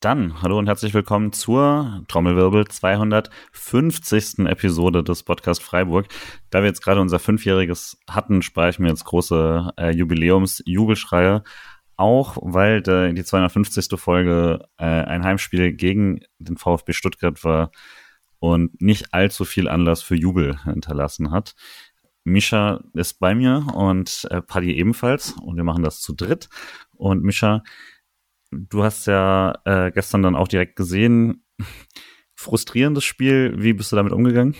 Dann, hallo und herzlich willkommen zur Trommelwirbel 250. Episode des Podcast Freiburg. Da wir jetzt gerade unser Fünfjähriges hatten, sprechen wir jetzt große äh, Jubiläums-Jubelschreie. Auch weil der, die 250. Folge äh, ein Heimspiel gegen den VfB Stuttgart war und nicht allzu viel Anlass für Jubel hinterlassen hat. Mischa ist bei mir und äh, Paddy ebenfalls und wir machen das zu dritt. Und Mischa, du hast ja äh, gestern dann auch direkt gesehen, frustrierendes Spiel. Wie bist du damit umgegangen?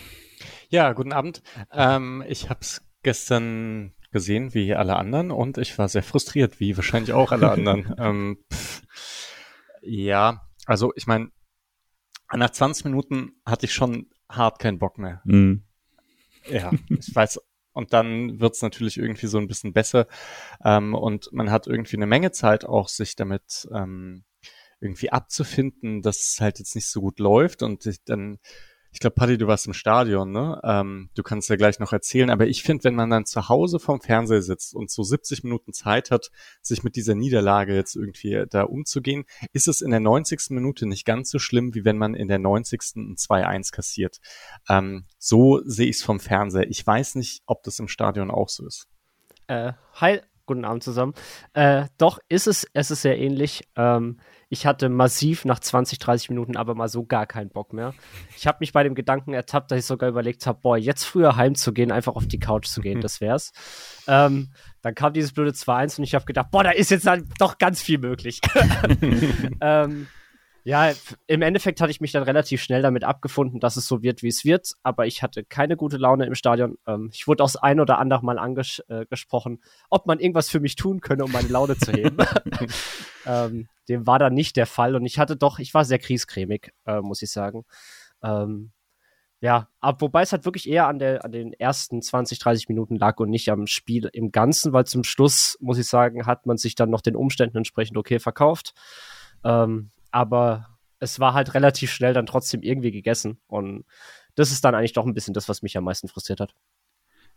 Ja, guten Abend. Ähm, ich habe es gestern gesehen, wie alle anderen, und ich war sehr frustriert, wie wahrscheinlich auch alle anderen. ähm, ja, also ich meine, nach 20 Minuten hatte ich schon hart keinen Bock mehr. Mhm. Ja, ich weiß und dann wird's natürlich irgendwie so ein bisschen besser. Ähm, und man hat irgendwie eine Menge Zeit auch, sich damit ähm, irgendwie abzufinden, dass es halt jetzt nicht so gut läuft und dann ich glaube, Paddy, du warst im Stadion, ne? Ähm, du kannst ja gleich noch erzählen, aber ich finde, wenn man dann zu Hause vorm Fernseher sitzt und so 70 Minuten Zeit hat, sich mit dieser Niederlage jetzt irgendwie da umzugehen, ist es in der 90. Minute nicht ganz so schlimm, wie wenn man in der 90. ein 2-1 kassiert. Ähm, so sehe ich es vom Fernseher. Ich weiß nicht, ob das im Stadion auch so ist. Äh, hi, guten Abend zusammen. Äh, doch, ist es, es ist sehr ähnlich. Ähm, ich hatte massiv nach 20, 30 Minuten aber mal so gar keinen Bock mehr. Ich habe mich bei dem Gedanken ertappt, dass ich sogar überlegt habe, boah, jetzt früher heimzugehen, einfach auf die Couch zu gehen, das wär's. Ähm, dann kam dieses blöde 2-1 und ich habe gedacht, boah, da ist jetzt dann doch ganz viel möglich. ähm, ja, im Endeffekt hatte ich mich dann relativ schnell damit abgefunden, dass es so wird, wie es wird, aber ich hatte keine gute Laune im Stadion. Ähm, ich wurde auch das ein oder andere Mal angesprochen, äh, ob man irgendwas für mich tun könne, um meine Laune zu heben. ähm, dem war dann nicht der Fall und ich hatte doch, ich war sehr kriescremig, äh, muss ich sagen. Ähm, ja, ab, wobei es halt wirklich eher an, der, an den ersten 20, 30 Minuten lag und nicht am Spiel im Ganzen, weil zum Schluss, muss ich sagen, hat man sich dann noch den Umständen entsprechend okay verkauft. Ähm, aber es war halt relativ schnell dann trotzdem irgendwie gegessen. Und das ist dann eigentlich doch ein bisschen das, was mich am meisten frustriert hat.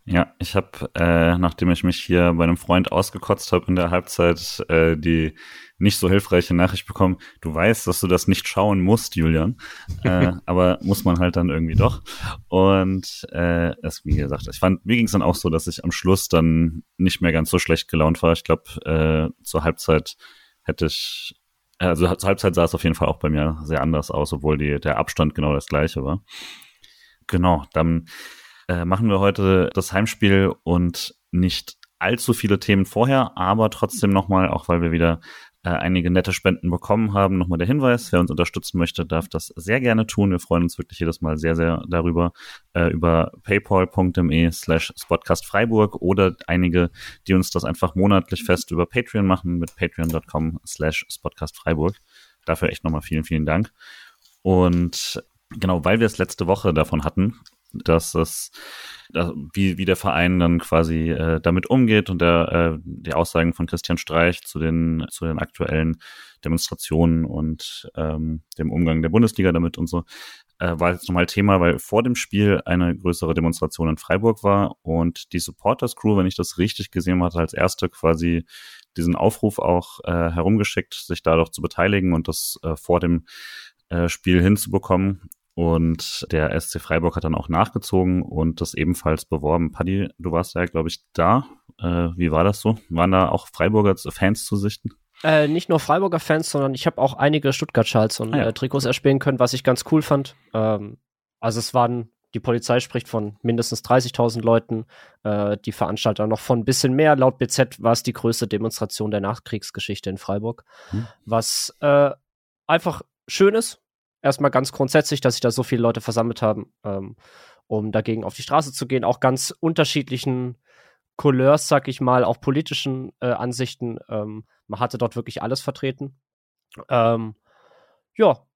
Ja, ich habe, äh, nachdem ich mich hier bei einem Freund ausgekotzt habe in der Halbzeit, äh, die nicht so hilfreiche Nachricht bekommen. Du weißt, dass du das nicht schauen musst, Julian, äh, aber muss man halt dann irgendwie doch. Und äh, es, wie gesagt, ich fand, mir ging es dann auch so, dass ich am Schluss dann nicht mehr ganz so schlecht gelaunt war. Ich glaube, äh, zur Halbzeit hätte ich also zur Halbzeit sah es auf jeden Fall auch bei mir sehr anders aus, obwohl die, der Abstand genau das gleiche war. Genau, dann äh, machen wir heute das Heimspiel und nicht allzu viele Themen vorher, aber trotzdem nochmal, auch weil wir wieder äh, einige nette Spenden bekommen haben, nochmal der Hinweis, wer uns unterstützen möchte, darf das sehr gerne tun. Wir freuen uns wirklich jedes Mal sehr, sehr darüber, äh, über paypal.me slash Spotcast Freiburg oder einige, die uns das einfach monatlich fest über Patreon machen mit patreon.com slash Spotcast Freiburg. Dafür echt nochmal vielen, vielen Dank. Und genau, weil wir es letzte Woche davon hatten, dass es wie, wie der Verein dann quasi äh, damit umgeht und der, äh, die Aussagen von Christian Streich zu den, zu den aktuellen Demonstrationen und ähm, dem Umgang der Bundesliga damit und so, äh, war jetzt nochmal Thema, weil vor dem Spiel eine größere Demonstration in Freiburg war und die Supporters Crew, wenn ich das richtig gesehen hatte, als erste quasi diesen Aufruf auch äh, herumgeschickt, sich da doch zu beteiligen und das äh, vor dem äh, Spiel hinzubekommen. Und der SC Freiburg hat dann auch nachgezogen und das ebenfalls beworben. Paddy, du warst ja, glaube ich, da. Äh, wie war das so? Waren da auch Freiburger Fans zu sichten? Äh, nicht nur Freiburger Fans, sondern ich habe auch einige Stuttgart-Schals und ah, ja. äh, Trikots erspielen können, was ich ganz cool fand. Ähm, also es waren, die Polizei spricht von mindestens 30.000 Leuten, äh, die Veranstalter noch von ein bisschen mehr. Laut BZ war es die größte Demonstration der Nachkriegsgeschichte in Freiburg, hm. was äh, einfach schön ist, erstmal ganz grundsätzlich, dass sich da so viele Leute versammelt haben, ähm, um dagegen auf die Straße zu gehen, auch ganz unterschiedlichen Couleurs, sag ich mal, auch politischen äh, Ansichten. Ähm, man hatte dort wirklich alles vertreten. Ähm, ja,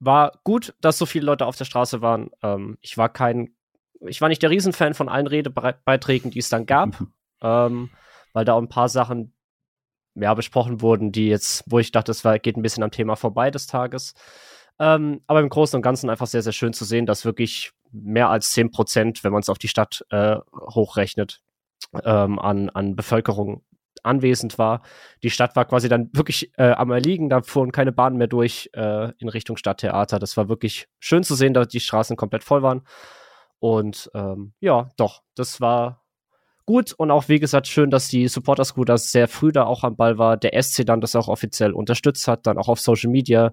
war gut, dass so viele Leute auf der Straße waren. Ähm, ich war kein, ich war nicht der Riesenfan von allen Redebeiträgen, die es dann gab, ähm, weil da auch ein paar Sachen ja, besprochen wurden, die jetzt, wo ich dachte, es war, geht ein bisschen am Thema vorbei des Tages. Ähm, aber im Großen und Ganzen einfach sehr, sehr schön zu sehen, dass wirklich mehr als 10 Prozent, wenn man es auf die Stadt äh, hochrechnet, ähm, an, an Bevölkerung anwesend war. Die Stadt war quasi dann wirklich äh, am Erliegen, da fuhren keine Bahnen mehr durch äh, in Richtung Stadttheater. Das war wirklich schön zu sehen, dass die Straßen komplett voll waren. Und ähm, ja, doch, das war gut und auch wie gesagt schön, dass die Supporter Scooter sehr früh da auch am Ball war. Der SC dann das auch offiziell unterstützt hat, dann auch auf Social Media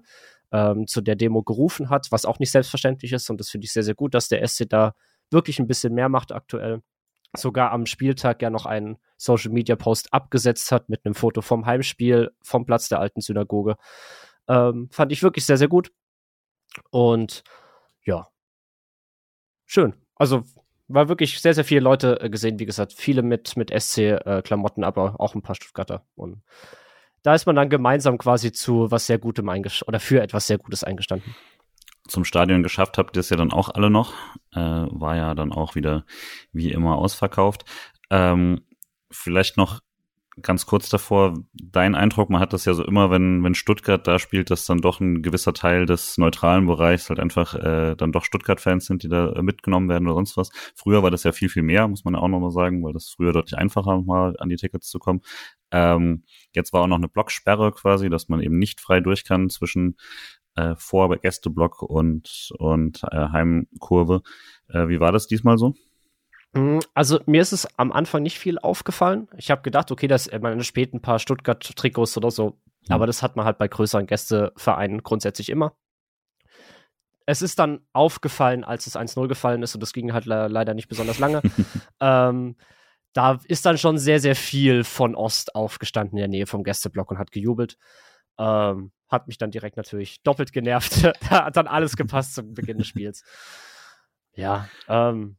ähm, zu der Demo gerufen hat, was auch nicht selbstverständlich ist und das finde ich sehr, sehr gut, dass der SC da wirklich ein bisschen mehr macht aktuell sogar am Spieltag ja noch einen Social Media Post abgesetzt hat mit einem Foto vom Heimspiel vom Platz der alten Synagoge. Ähm, fand ich wirklich sehr, sehr gut. Und ja, schön. Also war wirklich sehr, sehr viele Leute äh, gesehen, wie gesagt, viele mit, mit SC-Klamotten, äh, aber auch ein paar Stuttgarter. Und da ist man dann gemeinsam quasi zu was sehr Gutem eingestanden oder für etwas sehr Gutes eingestanden zum Stadion geschafft habt ihr es ja dann auch alle noch. Äh, war ja dann auch wieder wie immer ausverkauft. Ähm, vielleicht noch ganz kurz davor, dein Eindruck, man hat das ja so immer, wenn, wenn Stuttgart da spielt, dass dann doch ein gewisser Teil des neutralen Bereichs halt einfach äh, dann doch Stuttgart-Fans sind, die da mitgenommen werden oder sonst was. Früher war das ja viel, viel mehr, muss man ja auch nochmal sagen, weil das früher deutlich einfacher war, an die Tickets zu kommen. Ähm, jetzt war auch noch eine Blocksperre quasi, dass man eben nicht frei durch kann zwischen äh, Vor- Gästeblock und, und äh, Heimkurve. Äh, wie war das diesmal so? Mm, also mir ist es am Anfang nicht viel aufgefallen. Ich habe gedacht, okay, das man spät ein paar Stuttgart-Trikots oder so, mhm. aber das hat man halt bei größeren Gästevereinen grundsätzlich immer. Es ist dann aufgefallen, als es 1-0 gefallen ist und das ging halt le leider nicht besonders lange. ähm, da ist dann schon sehr, sehr viel von Ost aufgestanden in der Nähe vom Gästeblock und hat gejubelt. Ähm, hat mich dann direkt natürlich doppelt genervt. da hat dann alles gepasst zum Beginn des Spiels. Ja, ähm,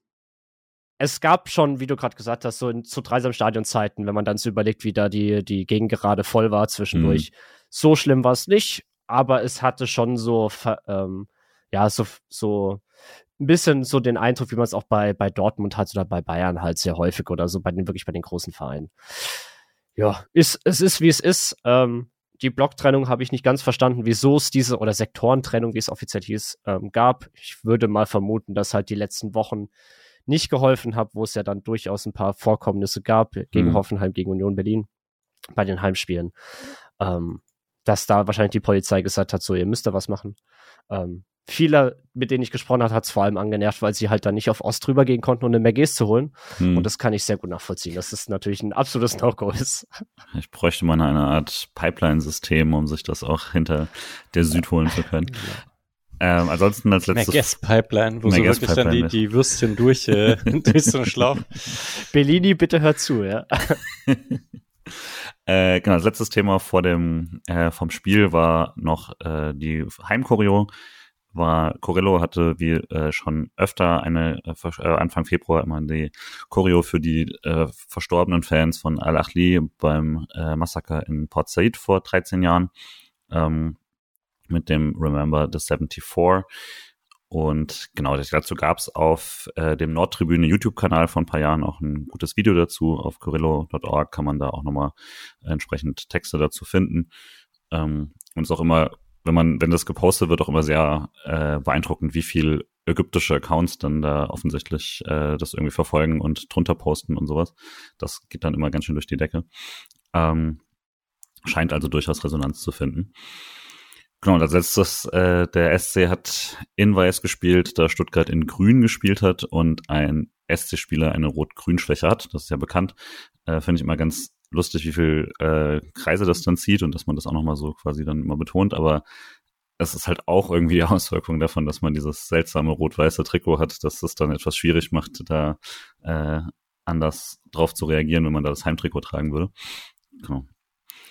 es gab schon, wie du gerade gesagt hast, so in, zu dreisam Stadionzeiten, wenn man dann so überlegt, wie da die, die Gegend gerade voll war zwischendurch. Mhm. So schlimm war es nicht, aber es hatte schon so, ähm, ja, so, so ein bisschen so den Eindruck, wie man es auch bei, bei Dortmund hat oder bei Bayern halt sehr häufig oder so, bei den, wirklich bei den großen Vereinen. Ja, ist, es ist, wie es ist. Ähm, die Blocktrennung habe ich nicht ganz verstanden, wieso es diese, oder Sektorentrennung, wie es offiziell hieß, ähm, gab. Ich würde mal vermuten, dass halt die letzten Wochen nicht geholfen hat, wo es ja dann durchaus ein paar Vorkommnisse gab, gegen mhm. Hoffenheim, gegen Union Berlin, bei den Heimspielen. Ähm, dass da wahrscheinlich die Polizei gesagt hat, so, ihr müsst da was machen. Ähm, viele, mit denen ich gesprochen habe, hat es vor allem angenervt, weil sie halt dann nicht auf Ost drüber gehen konnten, um eine Merges zu holen. Hm. Und das kann ich sehr gut nachvollziehen, dass das natürlich ein absolutes No-Go ist. Ich bräuchte mal eine Art Pipeline-System, um sich das auch hinter der Süd holen zu können. Ähm, ansonsten als letztes. Merguez Pipeline, wo so wirklich Pipeline dann die, die Würstchen durch, äh, durch so einen Schlauch. Bellini, bitte hör zu, ja. äh, genau, das letzte Thema vor dem, äh, vom Spiel war noch äh, die Heimchoreo war Corello hatte wie äh, schon öfter eine äh, äh, Anfang Februar immer die Choreo für die äh, verstorbenen Fans von Al-Achli beim äh, Massaker in Port Said vor 13 Jahren ähm, mit dem Remember the 74 und genau, dazu gab es auf äh, dem Nordtribüne YouTube-Kanal vor ein paar Jahren auch ein gutes Video dazu. Auf Corillo.org kann man da auch nochmal entsprechend Texte dazu finden. Ähm, und es ist auch immer wenn man, wenn das gepostet wird, auch immer sehr äh, beeindruckend, wie viel ägyptische Accounts dann da offensichtlich äh, das irgendwie verfolgen und drunter posten und sowas. Das geht dann immer ganz schön durch die Decke. Ähm, scheint also durchaus Resonanz zu finden. Genau, als letztes, äh, der SC hat in Weiß gespielt, da Stuttgart in Grün gespielt hat und ein SC-Spieler eine Rot-Grün-Schwäche hat. Das ist ja bekannt. Äh, Finde ich immer ganz lustig, wie viel äh, Kreise das dann zieht und dass man das auch nochmal so quasi dann immer betont, aber es ist halt auch irgendwie die Auswirkung davon, dass man dieses seltsame rot-weiße Trikot hat, dass es dann etwas schwierig macht, da äh, anders drauf zu reagieren, wenn man da das Heimtrikot tragen würde. Genau.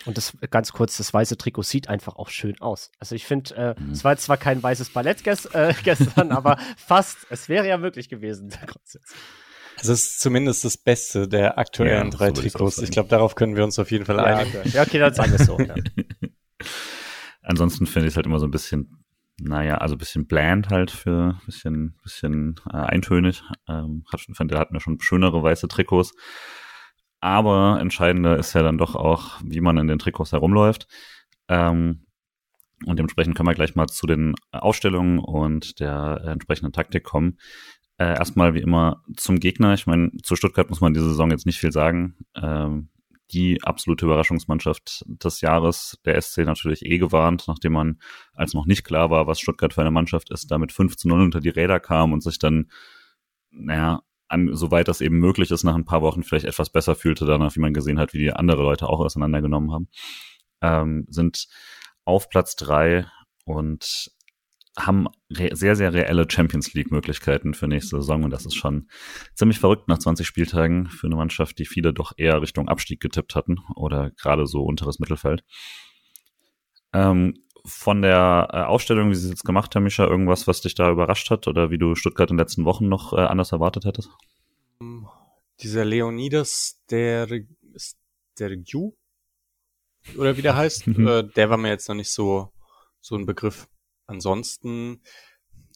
Und das ganz kurz, das weiße Trikot sieht einfach auch schön aus. Also ich finde, äh, mhm. es war zwar kein weißes Ballett gest äh, gestern, aber fast. Es wäre ja wirklich gewesen. Es ist zumindest das Beste der aktuellen ja, drei so Trikots. Ich, ich glaube, darauf können wir uns auf jeden Fall ja, einigen. Okay. Ja, okay, dann sagen wir es so. Ja. Ansonsten finde ich es halt immer so ein bisschen, naja, also ein bisschen bland halt für ein bisschen, bisschen äh, eintönig. Ähm, hat, finde, hatten wir schon schönere weiße Trikots. Aber entscheidender ist ja dann doch auch, wie man in den Trikots herumläuft. Ähm, und dementsprechend können wir gleich mal zu den Ausstellungen und der entsprechenden Taktik kommen. Äh, erstmal wie immer zum Gegner. Ich meine, zu Stuttgart muss man diese Saison jetzt nicht viel sagen. Ähm, die absolute Überraschungsmannschaft des Jahres. Der SC natürlich eh gewarnt, nachdem man, als noch nicht klar war, was Stuttgart für eine Mannschaft ist, damit 5 zu 0 unter die Räder kam und sich dann, naja, an, soweit das eben möglich ist, nach ein paar Wochen vielleicht etwas besser fühlte, danach, wie man gesehen hat, wie die andere Leute auch auseinandergenommen haben, ähm, sind auf Platz drei und haben sehr, sehr reelle Champions League-Möglichkeiten für nächste Saison und das ist schon ziemlich verrückt nach 20 Spieltagen für eine Mannschaft, die viele doch eher Richtung Abstieg getippt hatten oder gerade so unteres Mittelfeld. Ähm, von der äh, Aufstellung, wie sie es jetzt gemacht haben, Mischa, irgendwas, was dich da überrascht hat oder wie du Stuttgart in den letzten Wochen noch äh, anders erwartet hättest? Dieser Leonidas, der, der Ju, oder wie der heißt, mhm. äh, der war mir jetzt noch nicht so, so ein Begriff. Ansonsten,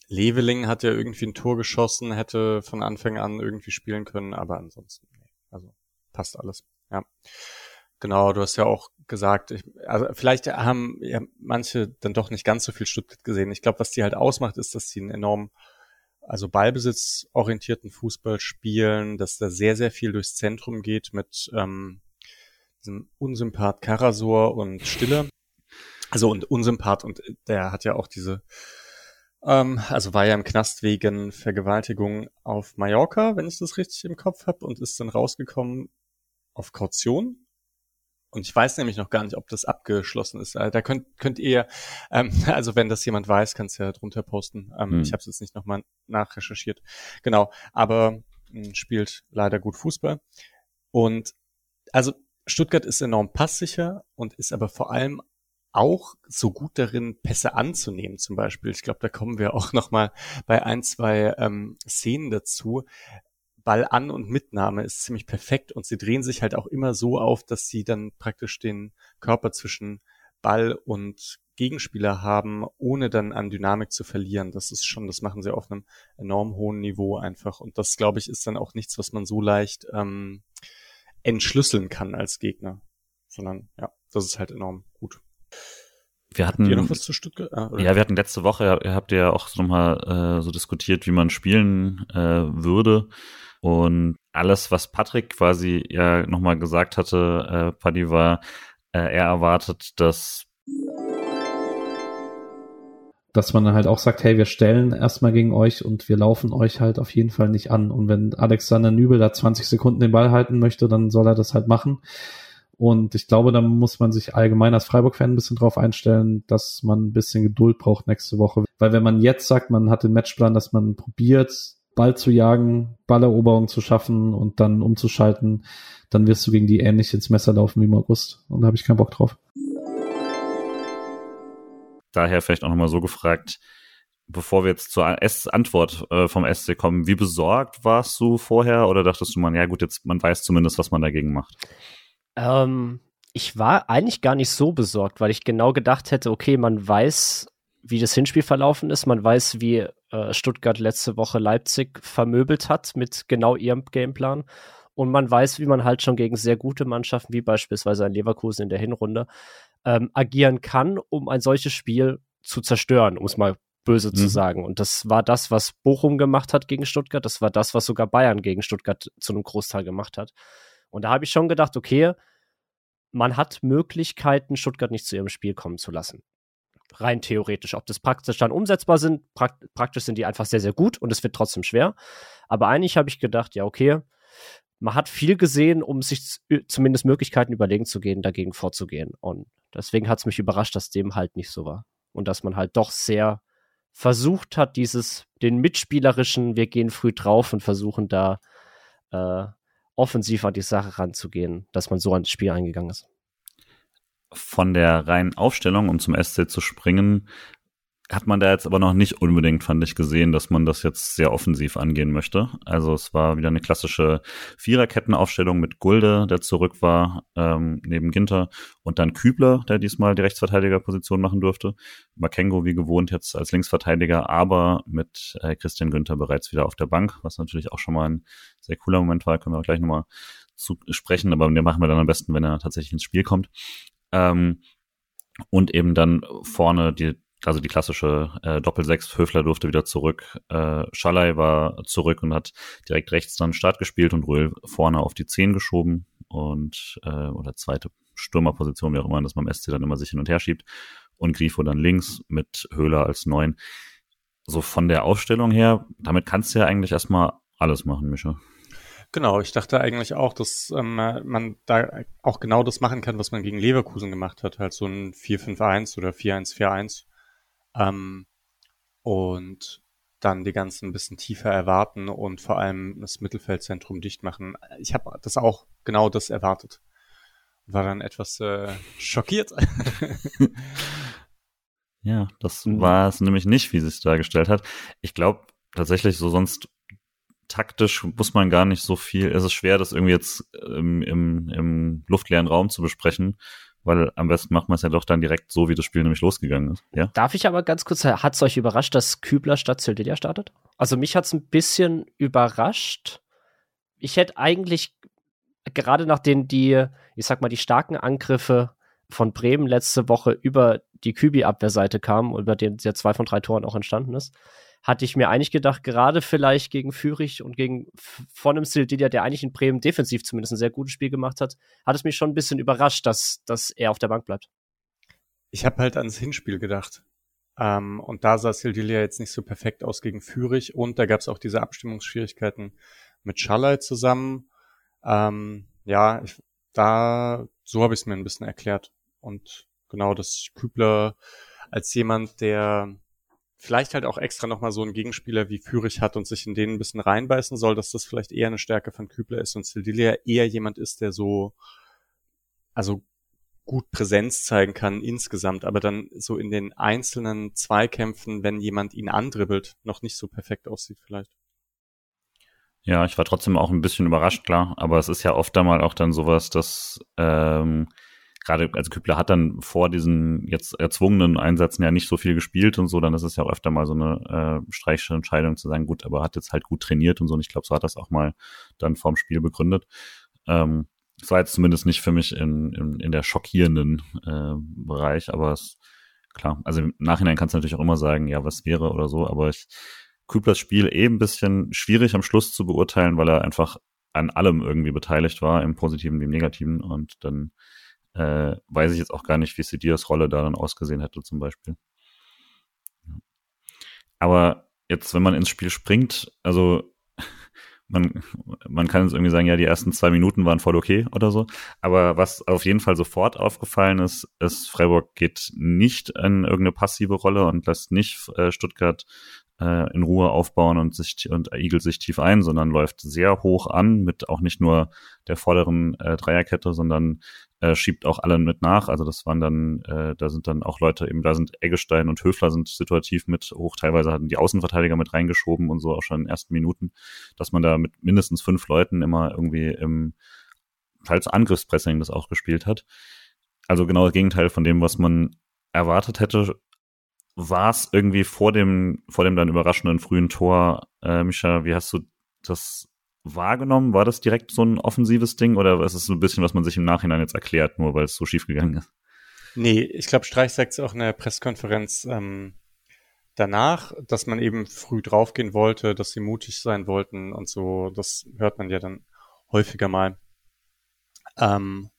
Leveling hat ja irgendwie ein Tor geschossen, hätte von Anfang an irgendwie spielen können, aber ansonsten, nee. also passt alles. Ja. Genau, du hast ja auch gesagt, ich, also vielleicht haben ja manche dann doch nicht ganz so viel Stuttgart gesehen. Ich glaube, was die halt ausmacht, ist, dass sie einen enorm, also Ballbesitzorientierten Fußball spielen, dass da sehr, sehr viel durchs Zentrum geht mit ähm, diesem Unsympath Karasor und Stille. Also und Unsympath und der hat ja auch diese, ähm, also war ja im Knast wegen Vergewaltigung auf Mallorca, wenn ich das richtig im Kopf habe, und ist dann rausgekommen auf Kaution. Und ich weiß nämlich noch gar nicht, ob das abgeschlossen ist. Da könnt, könnt ihr, ähm, also wenn das jemand weiß, kannst du ja drunter posten. Ähm, hm. Ich habe es jetzt nicht nochmal nachrecherchiert. Genau, aber mh, hm, spielt leider gut Fußball. Und also Stuttgart ist enorm passsicher und ist aber vor allem auch so gut darin, Pässe anzunehmen zum Beispiel. Ich glaube, da kommen wir auch noch mal bei ein, zwei ähm, Szenen dazu. Ball an und Mitnahme ist ziemlich perfekt und sie drehen sich halt auch immer so auf, dass sie dann praktisch den Körper zwischen Ball und Gegenspieler haben, ohne dann an Dynamik zu verlieren. Das ist schon, das machen sie auf einem enorm hohen Niveau einfach. Und das, glaube ich, ist dann auch nichts, was man so leicht ähm, entschlüsseln kann als Gegner. Sondern ja, das ist halt enorm gut. Wir hatten, noch was zu Stuttgart? Ah, ja, wir hatten letzte Woche, ihr habt ja auch nochmal äh, so diskutiert, wie man spielen äh, würde. Und alles, was Patrick quasi ja nochmal gesagt hatte, äh, Paddy war, äh, er erwartet, dass dass man halt auch sagt, hey, wir stellen erstmal gegen euch und wir laufen euch halt auf jeden Fall nicht an. Und wenn Alexander Nübel da 20 Sekunden den Ball halten möchte, dann soll er das halt machen. Und ich glaube, da muss man sich allgemein als Freiburg-Fan ein bisschen drauf einstellen, dass man ein bisschen Geduld braucht nächste Woche. Weil wenn man jetzt sagt, man hat den Matchplan, dass man probiert, Ball zu jagen, Balleroberung zu schaffen und dann umzuschalten, dann wirst du gegen die ähnlich ins Messer laufen wie im August. Und da habe ich keinen Bock drauf. Daher vielleicht auch nochmal so gefragt, bevor wir jetzt zur Antwort äh, vom SC kommen, wie besorgt warst du vorher oder dachtest du mal, ja gut, jetzt man weiß zumindest, was man dagegen macht? Ähm, ich war eigentlich gar nicht so besorgt, weil ich genau gedacht hätte, okay, man weiß, wie das Hinspiel verlaufen ist, man weiß, wie äh, Stuttgart letzte Woche Leipzig vermöbelt hat mit genau ihrem Gameplan. Und man weiß, wie man halt schon gegen sehr gute Mannschaften, wie beispielsweise ein Leverkusen in der Hinrunde, ähm, agieren kann, um ein solches Spiel zu zerstören, um es mal böse mhm. zu sagen. Und das war das, was Bochum gemacht hat gegen Stuttgart. Das war das, was sogar Bayern gegen Stuttgart zu einem Großteil gemacht hat. Und da habe ich schon gedacht, okay, man hat Möglichkeiten, Stuttgart nicht zu ihrem Spiel kommen zu lassen. Rein theoretisch. Ob das praktisch dann umsetzbar sind, prakt praktisch sind die einfach sehr, sehr gut und es wird trotzdem schwer. Aber eigentlich habe ich gedacht, ja, okay, man hat viel gesehen, um sich zumindest Möglichkeiten überlegen zu gehen, dagegen vorzugehen. Und deswegen hat es mich überrascht, dass dem halt nicht so war. Und dass man halt doch sehr versucht hat, dieses, den mitspielerischen, wir gehen früh drauf und versuchen da äh, offensiv an die Sache ranzugehen, dass man so ans Spiel eingegangen ist. Von der reinen Aufstellung, um zum SC zu springen, hat man da jetzt aber noch nicht unbedingt, fand ich, gesehen, dass man das jetzt sehr offensiv angehen möchte. Also es war wieder eine klassische Viererkettenaufstellung mit Gulde, der zurück war, ähm, neben Ginter und dann Kübler, der diesmal die Rechtsverteidigerposition machen durfte. Makengo wie gewohnt jetzt als Linksverteidiger, aber mit äh, Christian Günther bereits wieder auf der Bank, was natürlich auch schon mal ein sehr cooler Moment war, können wir gleich nochmal zu sprechen, aber den machen wir dann am besten, wenn er tatsächlich ins Spiel kommt. Ähm, und eben dann vorne die also die klassische äh, Doppel-Sechs, Höfler durfte wieder zurück, äh, Schallei war zurück und hat direkt rechts dann Start gespielt und Röhl vorne auf die Zehn geschoben und äh, oder zweite Stürmerposition, wie auch immer, dass man im SC dann immer sich hin und her schiebt und Grifo dann links mit Höhler als Neun. So von der Aufstellung her, damit kannst du ja eigentlich erstmal alles machen, Mischa. Genau, ich dachte eigentlich auch, dass ähm, man da auch genau das machen kann, was man gegen Leverkusen gemacht hat, halt so ein 4-5-1 oder 4-1-4-1. Ähm, und dann die ganzen ein bisschen tiefer erwarten und vor allem das Mittelfeldzentrum dicht machen. Ich habe das auch genau das erwartet. War dann etwas äh, schockiert. ja, das war es nämlich nicht, wie sie es dargestellt hat. Ich glaube tatsächlich so sonst taktisch muss man gar nicht so viel, es ist schwer, das irgendwie jetzt im, im, im luftleeren Raum zu besprechen, weil am besten macht man es ja doch dann direkt so, wie das Spiel nämlich losgegangen ist. Ja? Darf ich aber ganz kurz, hat es euch überrascht, dass Kübler statt Zildilia startet? Also mich hat es ein bisschen überrascht. Ich hätte eigentlich, gerade nachdem die, ich sag mal, die starken Angriffe von Bremen letzte Woche über die Kübi-Abwehrseite kamen, über den ja zwei von drei Toren auch entstanden ist, hatte ich mir eigentlich gedacht, gerade vielleicht gegen Fürich und gegen von einem Sildilia, der eigentlich in Bremen defensiv zumindest ein sehr gutes Spiel gemacht hat, hat es mich schon ein bisschen überrascht, dass, dass er auf der Bank bleibt. Ich habe halt ans Hinspiel gedacht. Ähm, und da sah Sildilia jetzt nicht so perfekt aus gegen Fürich und da gab es auch diese Abstimmungsschwierigkeiten mit Schallei zusammen. Ähm, ja, ich, da, so habe ich es mir ein bisschen erklärt. Und genau, das Kübler als jemand, der vielleicht halt auch extra nochmal so einen Gegenspieler wie Fürich hat und sich in den ein bisschen reinbeißen soll, dass das vielleicht eher eine Stärke von Kübler ist und Sildilia eher jemand ist, der so, also gut Präsenz zeigen kann insgesamt, aber dann so in den einzelnen Zweikämpfen, wenn jemand ihn andribbelt, noch nicht so perfekt aussieht vielleicht. Ja, ich war trotzdem auch ein bisschen überrascht, klar, aber es ist ja oft einmal auch dann sowas, dass ähm, gerade, also Kübler hat dann vor diesen jetzt erzwungenen Einsätzen ja nicht so viel gespielt und so, dann ist es ja auch öfter mal so eine äh, streichende Entscheidung zu sagen, gut, aber hat jetzt halt gut trainiert und so und ich glaube, so hat das auch mal dann vorm Spiel begründet. Ähm, das war jetzt zumindest nicht für mich in, in, in der schockierenden äh, Bereich, aber es, klar, also im Nachhinein kannst du natürlich auch immer sagen, ja, was wäre oder so, aber ich, Küblers Spiel eben ein bisschen schwierig am Schluss zu beurteilen, weil er einfach an allem irgendwie beteiligt war, im Positiven wie im Negativen und dann äh, weiß ich jetzt auch gar nicht, wie Sedias Rolle da dann ausgesehen hätte zum Beispiel. Aber jetzt, wenn man ins Spiel springt, also man, man kann jetzt irgendwie sagen, ja, die ersten zwei Minuten waren voll okay oder so. Aber was auf jeden Fall sofort aufgefallen ist, ist, Freiburg geht nicht in irgendeine passive Rolle und lässt nicht äh, Stuttgart äh, in Ruhe aufbauen und sich und igelt sich tief ein, sondern läuft sehr hoch an mit auch nicht nur der vorderen äh, Dreierkette, sondern äh, schiebt auch alle mit nach. Also das waren dann, äh, da sind dann auch Leute eben, da sind Eggestein und Höfler sind situativ mit hoch. Teilweise hatten die Außenverteidiger mit reingeschoben und so auch schon in den ersten Minuten, dass man da mit mindestens fünf Leuten immer irgendwie im teils Angriffspressing das auch gespielt hat. Also genau das Gegenteil von dem, was man erwartet hätte, war es irgendwie vor dem, vor dem dann überraschenden frühen Tor, äh, Micha, wie hast du das wahrgenommen? War das direkt so ein offensives Ding oder ist es so ein bisschen, was man sich im Nachhinein jetzt erklärt, nur weil es so schief gegangen ist? Nee, ich glaube, Streich sagt es auch in der Pressekonferenz ähm, danach, dass man eben früh draufgehen wollte, dass sie mutig sein wollten und so. Das hört man ja dann häufiger mal. Ähm,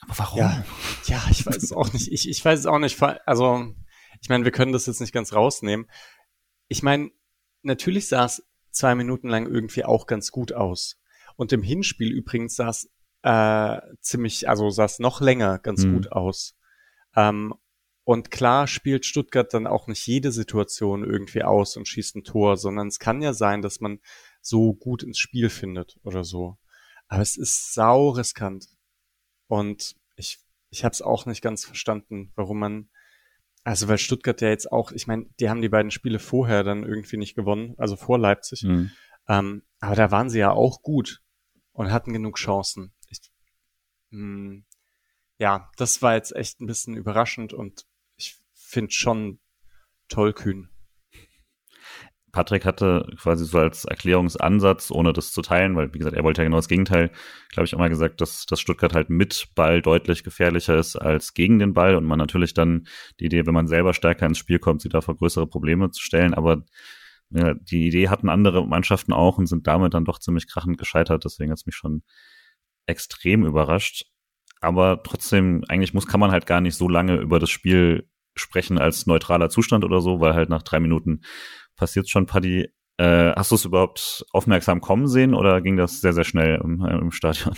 Aber warum? Ja, ja, ich weiß es auch nicht. Ich, ich weiß es auch nicht. Also, ich meine, wir können das jetzt nicht ganz rausnehmen. Ich meine, natürlich sah es zwei Minuten lang irgendwie auch ganz gut aus. Und im Hinspiel übrigens sah es äh, ziemlich, also sah es noch länger ganz mhm. gut aus. Ähm, und klar spielt Stuttgart dann auch nicht jede Situation irgendwie aus und schießt ein Tor, sondern es kann ja sein, dass man so gut ins Spiel findet oder so. Aber es ist sau riskant. Und ich, ich habe es auch nicht ganz verstanden, warum man also weil Stuttgart ja jetzt auch, ich meine, die haben die beiden Spiele vorher dann irgendwie nicht gewonnen, also vor Leipzig. Mhm. Ähm, aber da waren sie ja auch gut und hatten genug Chancen. Ich, mh, hm, ja, das war jetzt echt ein bisschen überraschend und ich finde schon tollkühn. Patrick hatte quasi so als Erklärungsansatz, ohne das zu teilen, weil wie gesagt, er wollte ja genau das Gegenteil, glaube ich, immer gesagt, dass, dass Stuttgart halt mit Ball deutlich gefährlicher ist als gegen den Ball und man natürlich dann die Idee, wenn man selber stärker ins Spiel kommt, sie da vor größere Probleme zu stellen. Aber ja, die Idee hatten andere Mannschaften auch und sind damit dann doch ziemlich krachend gescheitert. Deswegen hat es mich schon extrem überrascht. Aber trotzdem, eigentlich muss, kann man halt gar nicht so lange über das Spiel sprechen als neutraler Zustand oder so, weil halt nach drei Minuten passiert schon Paddy. Äh, hast du es überhaupt aufmerksam kommen sehen oder ging das sehr, sehr schnell im, äh, im Stadion?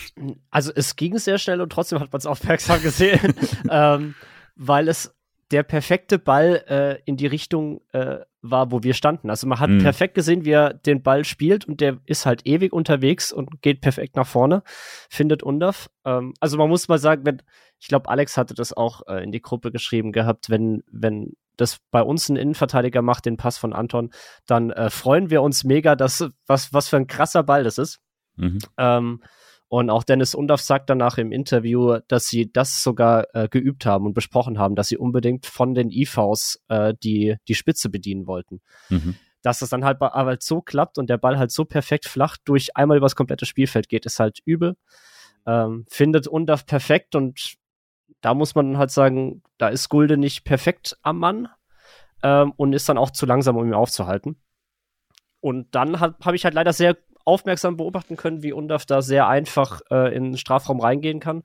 Also es ging sehr schnell und trotzdem hat man es aufmerksam gesehen, ähm, weil es der perfekte Ball äh, in die Richtung äh, war, wo wir standen. Also man hat mhm. perfekt gesehen, wie er den Ball spielt und der ist halt ewig unterwegs und geht perfekt nach vorne, findet Undorf. Ähm, also man muss mal sagen, wenn, ich glaube, Alex hatte das auch äh, in die Gruppe geschrieben gehabt, wenn, wenn das bei uns ein Innenverteidiger macht, den Pass von Anton, dann äh, freuen wir uns mega, dass was, was für ein krasser Ball das ist. Mhm. Ähm, und auch Dennis Undorf sagt danach im Interview, dass sie das sogar äh, geübt haben und besprochen haben, dass sie unbedingt von den IVs äh, die, die Spitze bedienen wollten. Mhm. Dass das dann halt aber halt so klappt und der Ball halt so perfekt flach durch einmal übers komplette Spielfeld geht, ist halt übel. Ähm, findet Undorf perfekt und da muss man halt sagen, da ist Gulde nicht perfekt am Mann ähm, und ist dann auch zu langsam, um ihn aufzuhalten. Und dann habe ich halt leider sehr aufmerksam beobachten können, wie Undaf da sehr einfach äh, in den Strafraum reingehen kann.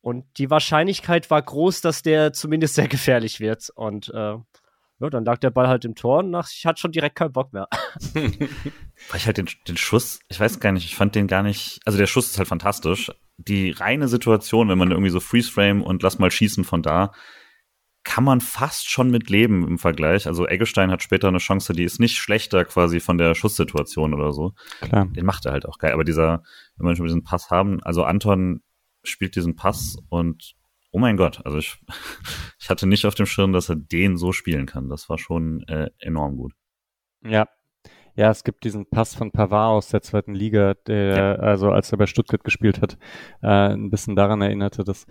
Und die Wahrscheinlichkeit war groß, dass der zumindest sehr gefährlich wird. Und äh, ja, dann lag der Ball halt im Tor und ich hatte schon direkt keinen Bock mehr. Weil ich halt den, den Schuss, ich weiß gar nicht, ich fand den gar nicht, also der Schuss ist halt fantastisch. Die reine Situation, wenn man irgendwie so Freeze Frame und lass mal schießen von da, kann man fast schon mit leben im Vergleich. Also Eggestein hat später eine Chance, die ist nicht schlechter quasi von der Schusssituation oder so. Klar. Den macht er halt auch geil. Aber dieser, wenn wir schon diesen Pass haben, also Anton spielt diesen Pass und oh mein Gott, also ich, ich hatte nicht auf dem Schirm, dass er den so spielen kann. Das war schon äh, enorm gut. Ja. Ja, es gibt diesen Pass von Pavard aus der zweiten Liga, der, ja. also als er bei Stuttgart gespielt hat, äh, ein bisschen daran erinnerte, dass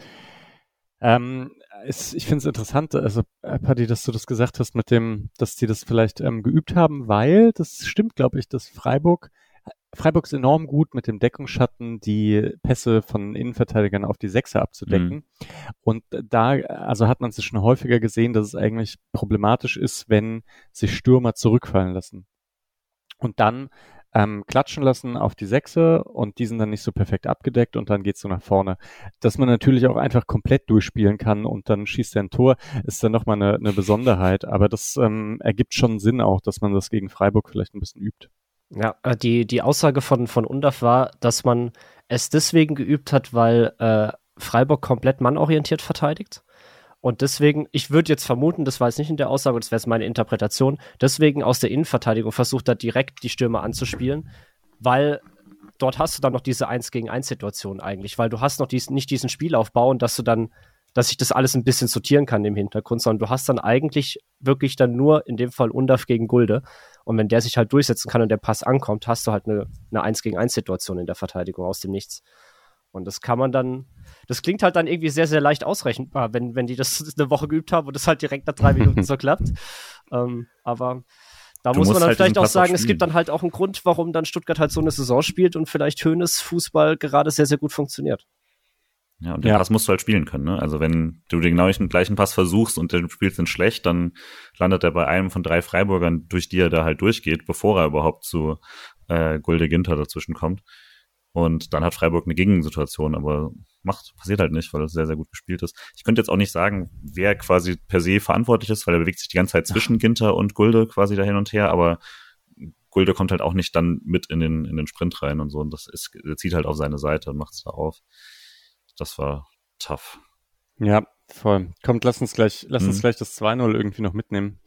ähm, ist, ich finde es interessant, also äh, Paddy, dass du das gesagt hast mit dem, dass die das vielleicht ähm, geübt haben, weil das stimmt, glaube ich, dass Freiburg Freiburg ist enorm gut mit dem Deckungsschatten, die Pässe von Innenverteidigern auf die Sechser abzudecken. Mhm. Und da, also hat man es schon häufiger gesehen, dass es eigentlich problematisch ist, wenn sich Stürmer zurückfallen lassen. Und dann ähm, klatschen lassen auf die Sechse und die sind dann nicht so perfekt abgedeckt und dann geht's so nach vorne. Dass man natürlich auch einfach komplett durchspielen kann und dann schießt er ein Tor, ist dann nochmal eine, eine Besonderheit. Aber das ähm, ergibt schon Sinn auch, dass man das gegen Freiburg vielleicht ein bisschen übt. Ja, äh, die, die Aussage von, von Undaf war, dass man es deswegen geübt hat, weil äh, Freiburg komplett mannorientiert verteidigt. Und deswegen, ich würde jetzt vermuten, das war jetzt nicht in der Aussage, das wäre jetzt meine Interpretation, deswegen aus der Innenverteidigung versucht er direkt die Stürmer anzuspielen, weil dort hast du dann noch diese 1 gegen 1 Situation eigentlich, weil du hast noch dies, nicht diesen Spielaufbau und dass du dann, dass sich das alles ein bisschen sortieren kann im Hintergrund, sondern du hast dann eigentlich wirklich dann nur in dem Fall Undaf gegen Gulde. Und wenn der sich halt durchsetzen kann und der Pass ankommt, hast du halt eine, eine 1 gegen 1 Situation in der Verteidigung aus dem Nichts. Und das kann man dann, das klingt halt dann irgendwie sehr, sehr leicht ausrechenbar, wenn, wenn die das eine Woche geübt haben und das halt direkt nach drei Minuten so klappt. Ähm, aber da du muss man dann halt vielleicht auch sagen, es gibt dann halt auch einen Grund, warum dann Stuttgart halt so eine Saison spielt und vielleicht Höhnes Fußball gerade sehr, sehr gut funktioniert. Ja, und den ja. Pass musst du halt spielen können. Ne? Also wenn du den genau den gleichen Pass versuchst und du spielst ihn schlecht, dann landet er bei einem von drei Freiburgern, durch die er da halt durchgeht, bevor er überhaupt zu äh, Gulde Ginter dazwischen kommt. Und dann hat Freiburg eine Gegensituation, aber macht, passiert halt nicht, weil es sehr, sehr gut gespielt ist. Ich könnte jetzt auch nicht sagen, wer quasi per se verantwortlich ist, weil er bewegt sich die ganze Zeit zwischen Ginter und Gulde quasi da hin und her, aber Gulde kommt halt auch nicht dann mit in den, in den Sprint rein und so. Und das ist, er zieht halt auf seine Seite und macht es da auf. Das war tough. Ja, voll. Kommt, lass uns gleich, lass uns mhm. gleich das 2-0 irgendwie noch mitnehmen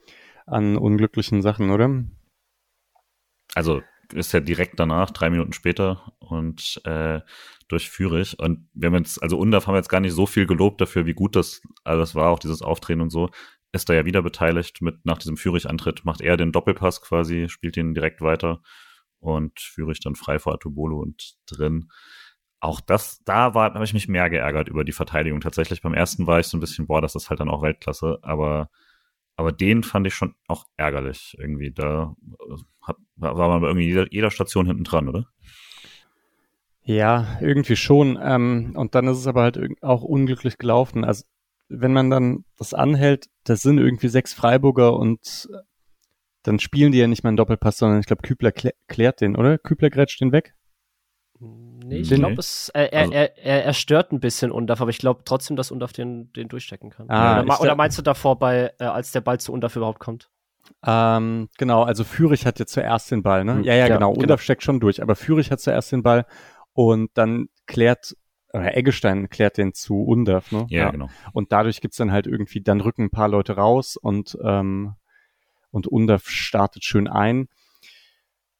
an unglücklichen Sachen, oder? Also ist ja direkt danach, drei Minuten später und äh, durch Fürich. Und wir haben jetzt, also Undaf haben wir jetzt gar nicht so viel gelobt dafür, wie gut das alles war, auch dieses Auftreten und so. Ist da ja wieder beteiligt mit nach diesem Fürich-Antritt, macht er den Doppelpass quasi, spielt ihn direkt weiter und Fürich dann frei vor Atubolo und drin. Auch das, da war, habe ich mich mehr geärgert über die Verteidigung. Tatsächlich beim ersten war ich so ein bisschen, boah, das ist halt dann auch Weltklasse, aber Aber den fand ich schon auch ärgerlich irgendwie. Da äh, hat, war man bei irgendwie jeder, jeder Station hinten dran, oder? Ja, irgendwie schon. Ähm, und dann ist es aber halt auch unglücklich gelaufen. Also wenn man dann das anhält, das sind irgendwie sechs Freiburger und äh, dann spielen die ja nicht mal einen Doppelpass, sondern ich glaube, Kübler klär, klärt den, oder? Kübler grätscht den weg? Nee, ich glaube, es äh, er, also, er, er, er stört ein bisschen Undaf, aber ich glaube trotzdem, dass Undaf den, den durchstecken kann. Ah, oder, oder meinst du davor, bei, äh, als der Ball zu Undaf überhaupt kommt? Ähm, genau, also Fürich hat ja zuerst den Ball, ne? Hm, ja, ja, ja genau. genau. Undaf steckt schon durch, aber Fürich hat zuerst den Ball und dann klärt oder Eggestein klärt den zu Undaf, ne? Ja, ja. genau. Und dadurch gibt's dann halt irgendwie, dann rücken ein paar Leute raus und, ähm, und Undaf startet schön ein.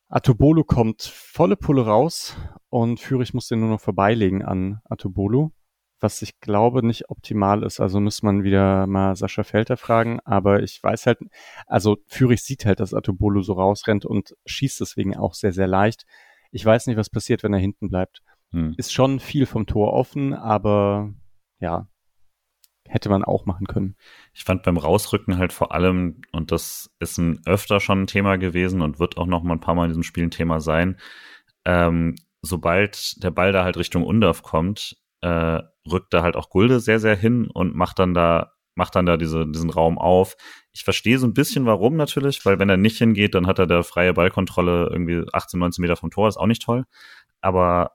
Atobolo kommt volle Pulle raus und Fürich muss den nur noch vorbeilegen an Atobolo, was ich glaube nicht optimal ist. Also muss man wieder mal Sascha Felter fragen, aber ich weiß halt, also Fürich sieht halt, dass Atobolo so rausrennt und schießt deswegen auch sehr, sehr leicht. Ich weiß nicht, was passiert, wenn er hinten bleibt. Hm. Ist schon viel vom Tor offen, aber ja, hätte man auch machen können. Ich fand beim Rausrücken halt vor allem, und das ist ein öfter schon ein Thema gewesen und wird auch noch mal ein paar Mal in diesem Spiel ein Thema sein, ähm, sobald der Ball da halt Richtung Undorf kommt, äh, rückt da halt auch Gulde sehr, sehr hin und macht dann da macht dann da diese, diesen Raum auf. Ich verstehe so ein bisschen warum natürlich, weil wenn er nicht hingeht, dann hat er da freie Ballkontrolle irgendwie 18, 19 Meter vom Tor, ist auch nicht toll. Aber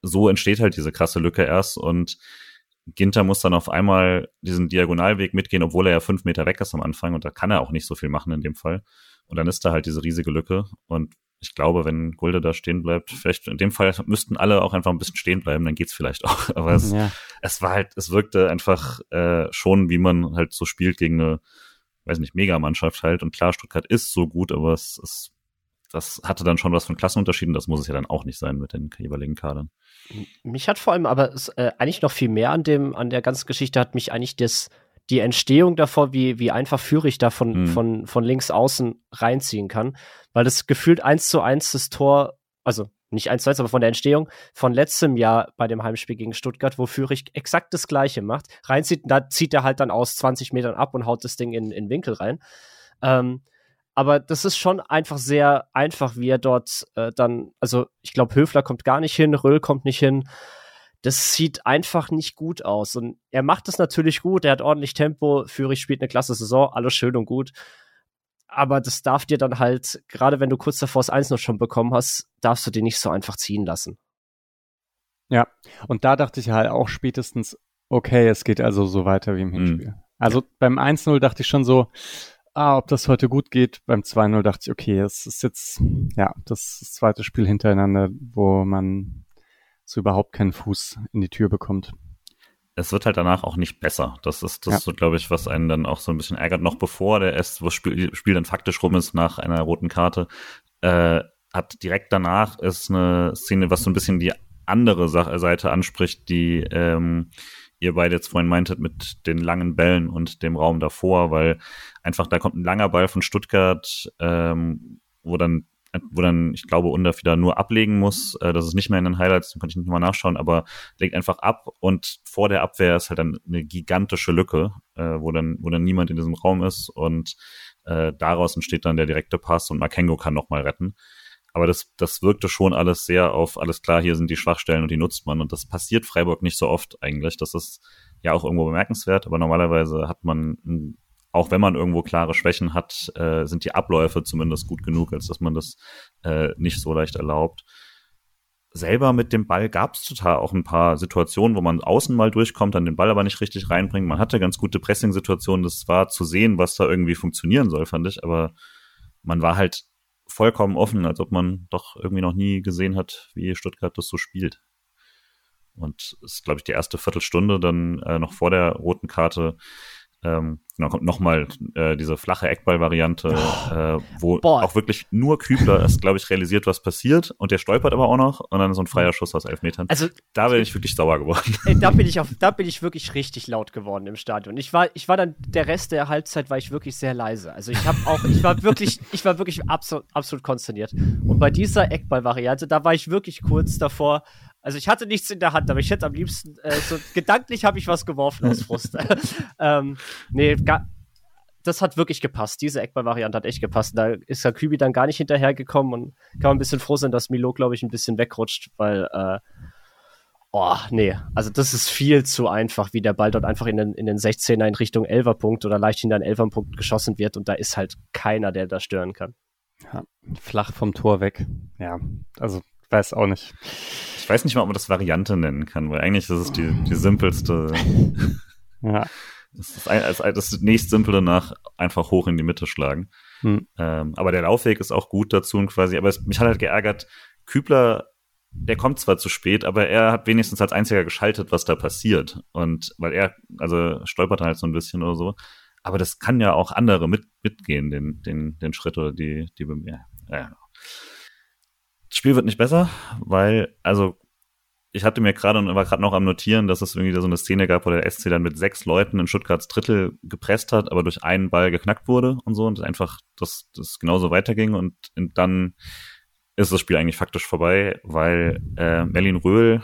so entsteht halt diese krasse Lücke erst und Ginter muss dann auf einmal diesen Diagonalweg mitgehen, obwohl er ja fünf Meter weg ist am Anfang und da kann er auch nicht so viel machen in dem Fall. Und dann ist da halt diese riesige Lücke und ich glaube, wenn Gulde da stehen bleibt, vielleicht in dem Fall müssten alle auch einfach ein bisschen stehen bleiben, dann geht's vielleicht auch. Aber es, ja. es war halt, es wirkte einfach äh, schon, wie man halt so spielt gegen eine, weiß nicht, Megamannschaft halt. Und klar, Stuttgart ist so gut, aber es, es das hatte dann schon was von Klassenunterschieden. Das muss es ja dann auch nicht sein mit den jeweiligen Kadern. Mich hat vor allem aber äh, eigentlich noch viel mehr an dem, an der ganzen Geschichte hat mich eigentlich das, die Entstehung davor, wie, wie einfach Führig da von, mhm. von, von links außen reinziehen kann. Weil das gefühlt eins zu eins das Tor, also nicht eins zu eins, aber von der Entstehung von letztem Jahr bei dem Heimspiel gegen Stuttgart, wo Führig exakt das Gleiche macht. Reinzieht, da zieht er halt dann aus 20 Metern ab und haut das Ding in, in Winkel rein. Ähm, aber das ist schon einfach sehr einfach, wie er dort äh, dann, also ich glaube, Höfler kommt gar nicht hin, Röll kommt nicht hin. Das sieht einfach nicht gut aus. Und er macht das natürlich gut, er hat ordentlich Tempo, Führig spielt eine klasse Saison, alles schön und gut. Aber das darf dir dann halt, gerade wenn du kurz davor das 1 noch schon bekommen hast, darfst du dir nicht so einfach ziehen lassen. Ja, und da dachte ich halt auch spätestens, okay, es geht also so weiter wie im mhm. Hinspiel. Mhm. Also beim 1-0 dachte ich schon so, ah, ob das heute gut geht. Beim 2-0 dachte ich, okay, es ist jetzt, ja, das, das zweite Spiel hintereinander, wo man so überhaupt keinen Fuß in die Tür bekommt. Es wird halt danach auch nicht besser. Das ist, das ja. so, glaube ich, was einen dann auch so ein bisschen ärgert. Noch bevor der erst, wo das Spiel, Spiel dann faktisch rum ist nach einer roten Karte, äh, hat direkt danach ist eine Szene, was so ein bisschen die andere Seite anspricht, die ähm, ihr beide jetzt vorhin meintet mit den langen Bällen und dem Raum davor, weil einfach da kommt ein langer Ball von Stuttgart, ähm, wo dann wo dann, ich glaube, Under wieder nur ablegen muss. Äh, das ist nicht mehr in den Highlights, dann konnte ich nicht mal nachschauen, aber legt einfach ab und vor der Abwehr ist halt dann eine gigantische Lücke, äh, wo dann, wo dann niemand in diesem Raum ist und äh, daraus entsteht dann der direkte Pass und Makengo kann nochmal retten. Aber das, das wirkte schon alles sehr auf, alles klar, hier sind die Schwachstellen und die nutzt man. Und das passiert Freiburg nicht so oft eigentlich. Das ist ja auch irgendwo bemerkenswert, aber normalerweise hat man, auch wenn man irgendwo klare Schwächen hat, äh, sind die Abläufe zumindest gut genug, als dass man das äh, nicht so leicht erlaubt. Selber mit dem Ball gab es total auch ein paar Situationen, wo man außen mal durchkommt, dann den Ball aber nicht richtig reinbringt. Man hatte ganz gute Pressing-Situationen. Das war zu sehen, was da irgendwie funktionieren soll, fand ich. Aber man war halt vollkommen offen, als ob man doch irgendwie noch nie gesehen hat, wie Stuttgart das so spielt. Und es ist, glaube ich, die erste Viertelstunde dann äh, noch vor der roten Karte ähm, genau, kommt nochmal äh, diese flache Eckball-Variante, oh, äh, wo boah. auch wirklich nur Kübler erst, glaube ich, realisiert, was passiert und der stolpert aber auch noch und dann so ein freier Schuss aus elf Metern. Also da bin ich wirklich sauer geworden. Ey, da bin ich auf, da bin ich wirklich richtig laut geworden im Stadion. Ich war, ich war dann der Rest der Halbzeit war ich wirklich sehr leise. Also ich habe auch, ich war wirklich, ich war wirklich absolut, absolut konsterniert. Und bei dieser Eckball-Variante, da war ich wirklich kurz davor, also ich hatte nichts in der Hand, aber ich hätte am liebsten, äh, so gedanklich habe ich was geworfen aus Frust. ähm, nee, das hat wirklich gepasst. Diese Eckball-Variante hat echt gepasst. Da ist Kübi dann gar nicht hinterhergekommen und kann man ein bisschen froh sein, dass Milo, glaube ich, ein bisschen wegrutscht, weil, äh, oh, nee, also das ist viel zu einfach, wie der Ball dort einfach in den, in den 16er in Richtung 11er Punkt oder leicht hinter den 11er Punkt geschossen wird und da ist halt keiner, der da stören kann. Ja, flach vom Tor weg. Ja, also weiß auch nicht. Ich weiß nicht mal, ob man das Variante nennen kann, weil eigentlich ist es die, die simpelste. ja. Das ist das, das nächst simple nach einfach hoch in die Mitte schlagen. Hm. Ähm, aber der Laufweg ist auch gut dazu und quasi, aber es, mich hat halt geärgert, Kübler, der kommt zwar zu spät, aber er hat wenigstens als einziger geschaltet, was da passiert. Und weil er, also stolpert halt so ein bisschen oder so. Aber das kann ja auch andere mit, mitgehen, den, den, den Schritt oder die, die, ja, ja. Das Spiel wird nicht besser, weil, also ich hatte mir gerade und war gerade noch am Notieren, dass es irgendwie so eine Szene gab, wo der SC dann mit sechs Leuten in Stuttgarts Drittel gepresst hat, aber durch einen Ball geknackt wurde und so und einfach das, das genauso weiterging und, und dann ist das Spiel eigentlich faktisch vorbei, weil äh, Merlin Röhl,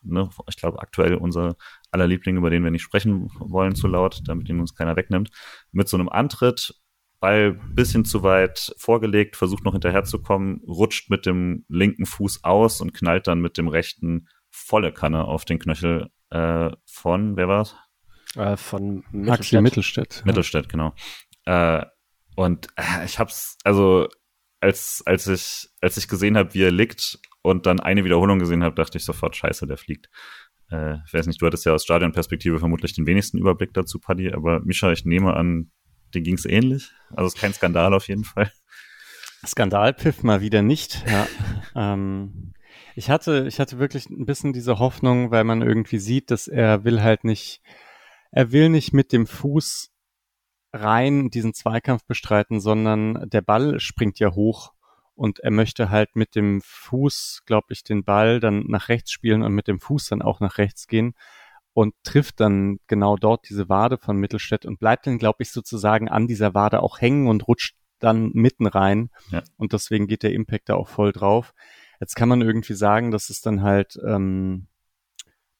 ne, ich glaube aktuell unser aller Liebling, über den wir nicht sprechen wollen zu laut, damit ihn uns keiner wegnimmt, mit so einem Antritt Ball bisschen zu weit vorgelegt, versucht noch hinterherzukommen, rutscht mit dem linken Fuß aus und knallt dann mit dem rechten volle Kanne auf den Knöchel äh, von, wer war's? Äh, von Mittelstädt. Mittelstädt, ja. Mittelstädt, genau. Äh, und äh, ich hab's, also als, als ich, als ich gesehen habe, wie er liegt und dann eine Wiederholung gesehen habe, dachte ich sofort, scheiße, der fliegt. Äh, ich weiß nicht, du hattest ja aus Stadionperspektive vermutlich den wenigsten Überblick dazu, Paddy, aber Mischa, ich nehme an, den ging es ähnlich. Also es ist kein Skandal auf jeden Fall. Skandalpiff mal wieder nicht. Ja. ähm, ich hatte, ich hatte wirklich ein bisschen diese Hoffnung, weil man irgendwie sieht, dass er will halt nicht, er will nicht mit dem Fuß rein diesen Zweikampf bestreiten, sondern der Ball springt ja hoch und er möchte halt mit dem Fuß, glaube ich, den Ball dann nach rechts spielen und mit dem Fuß dann auch nach rechts gehen und trifft dann genau dort diese Wade von Mittelstädt und bleibt dann, glaube ich, sozusagen an dieser Wade auch hängen und rutscht dann mitten rein. Ja. Und deswegen geht der Impact da auch voll drauf. Jetzt kann man irgendwie sagen, das ist dann halt, ähm,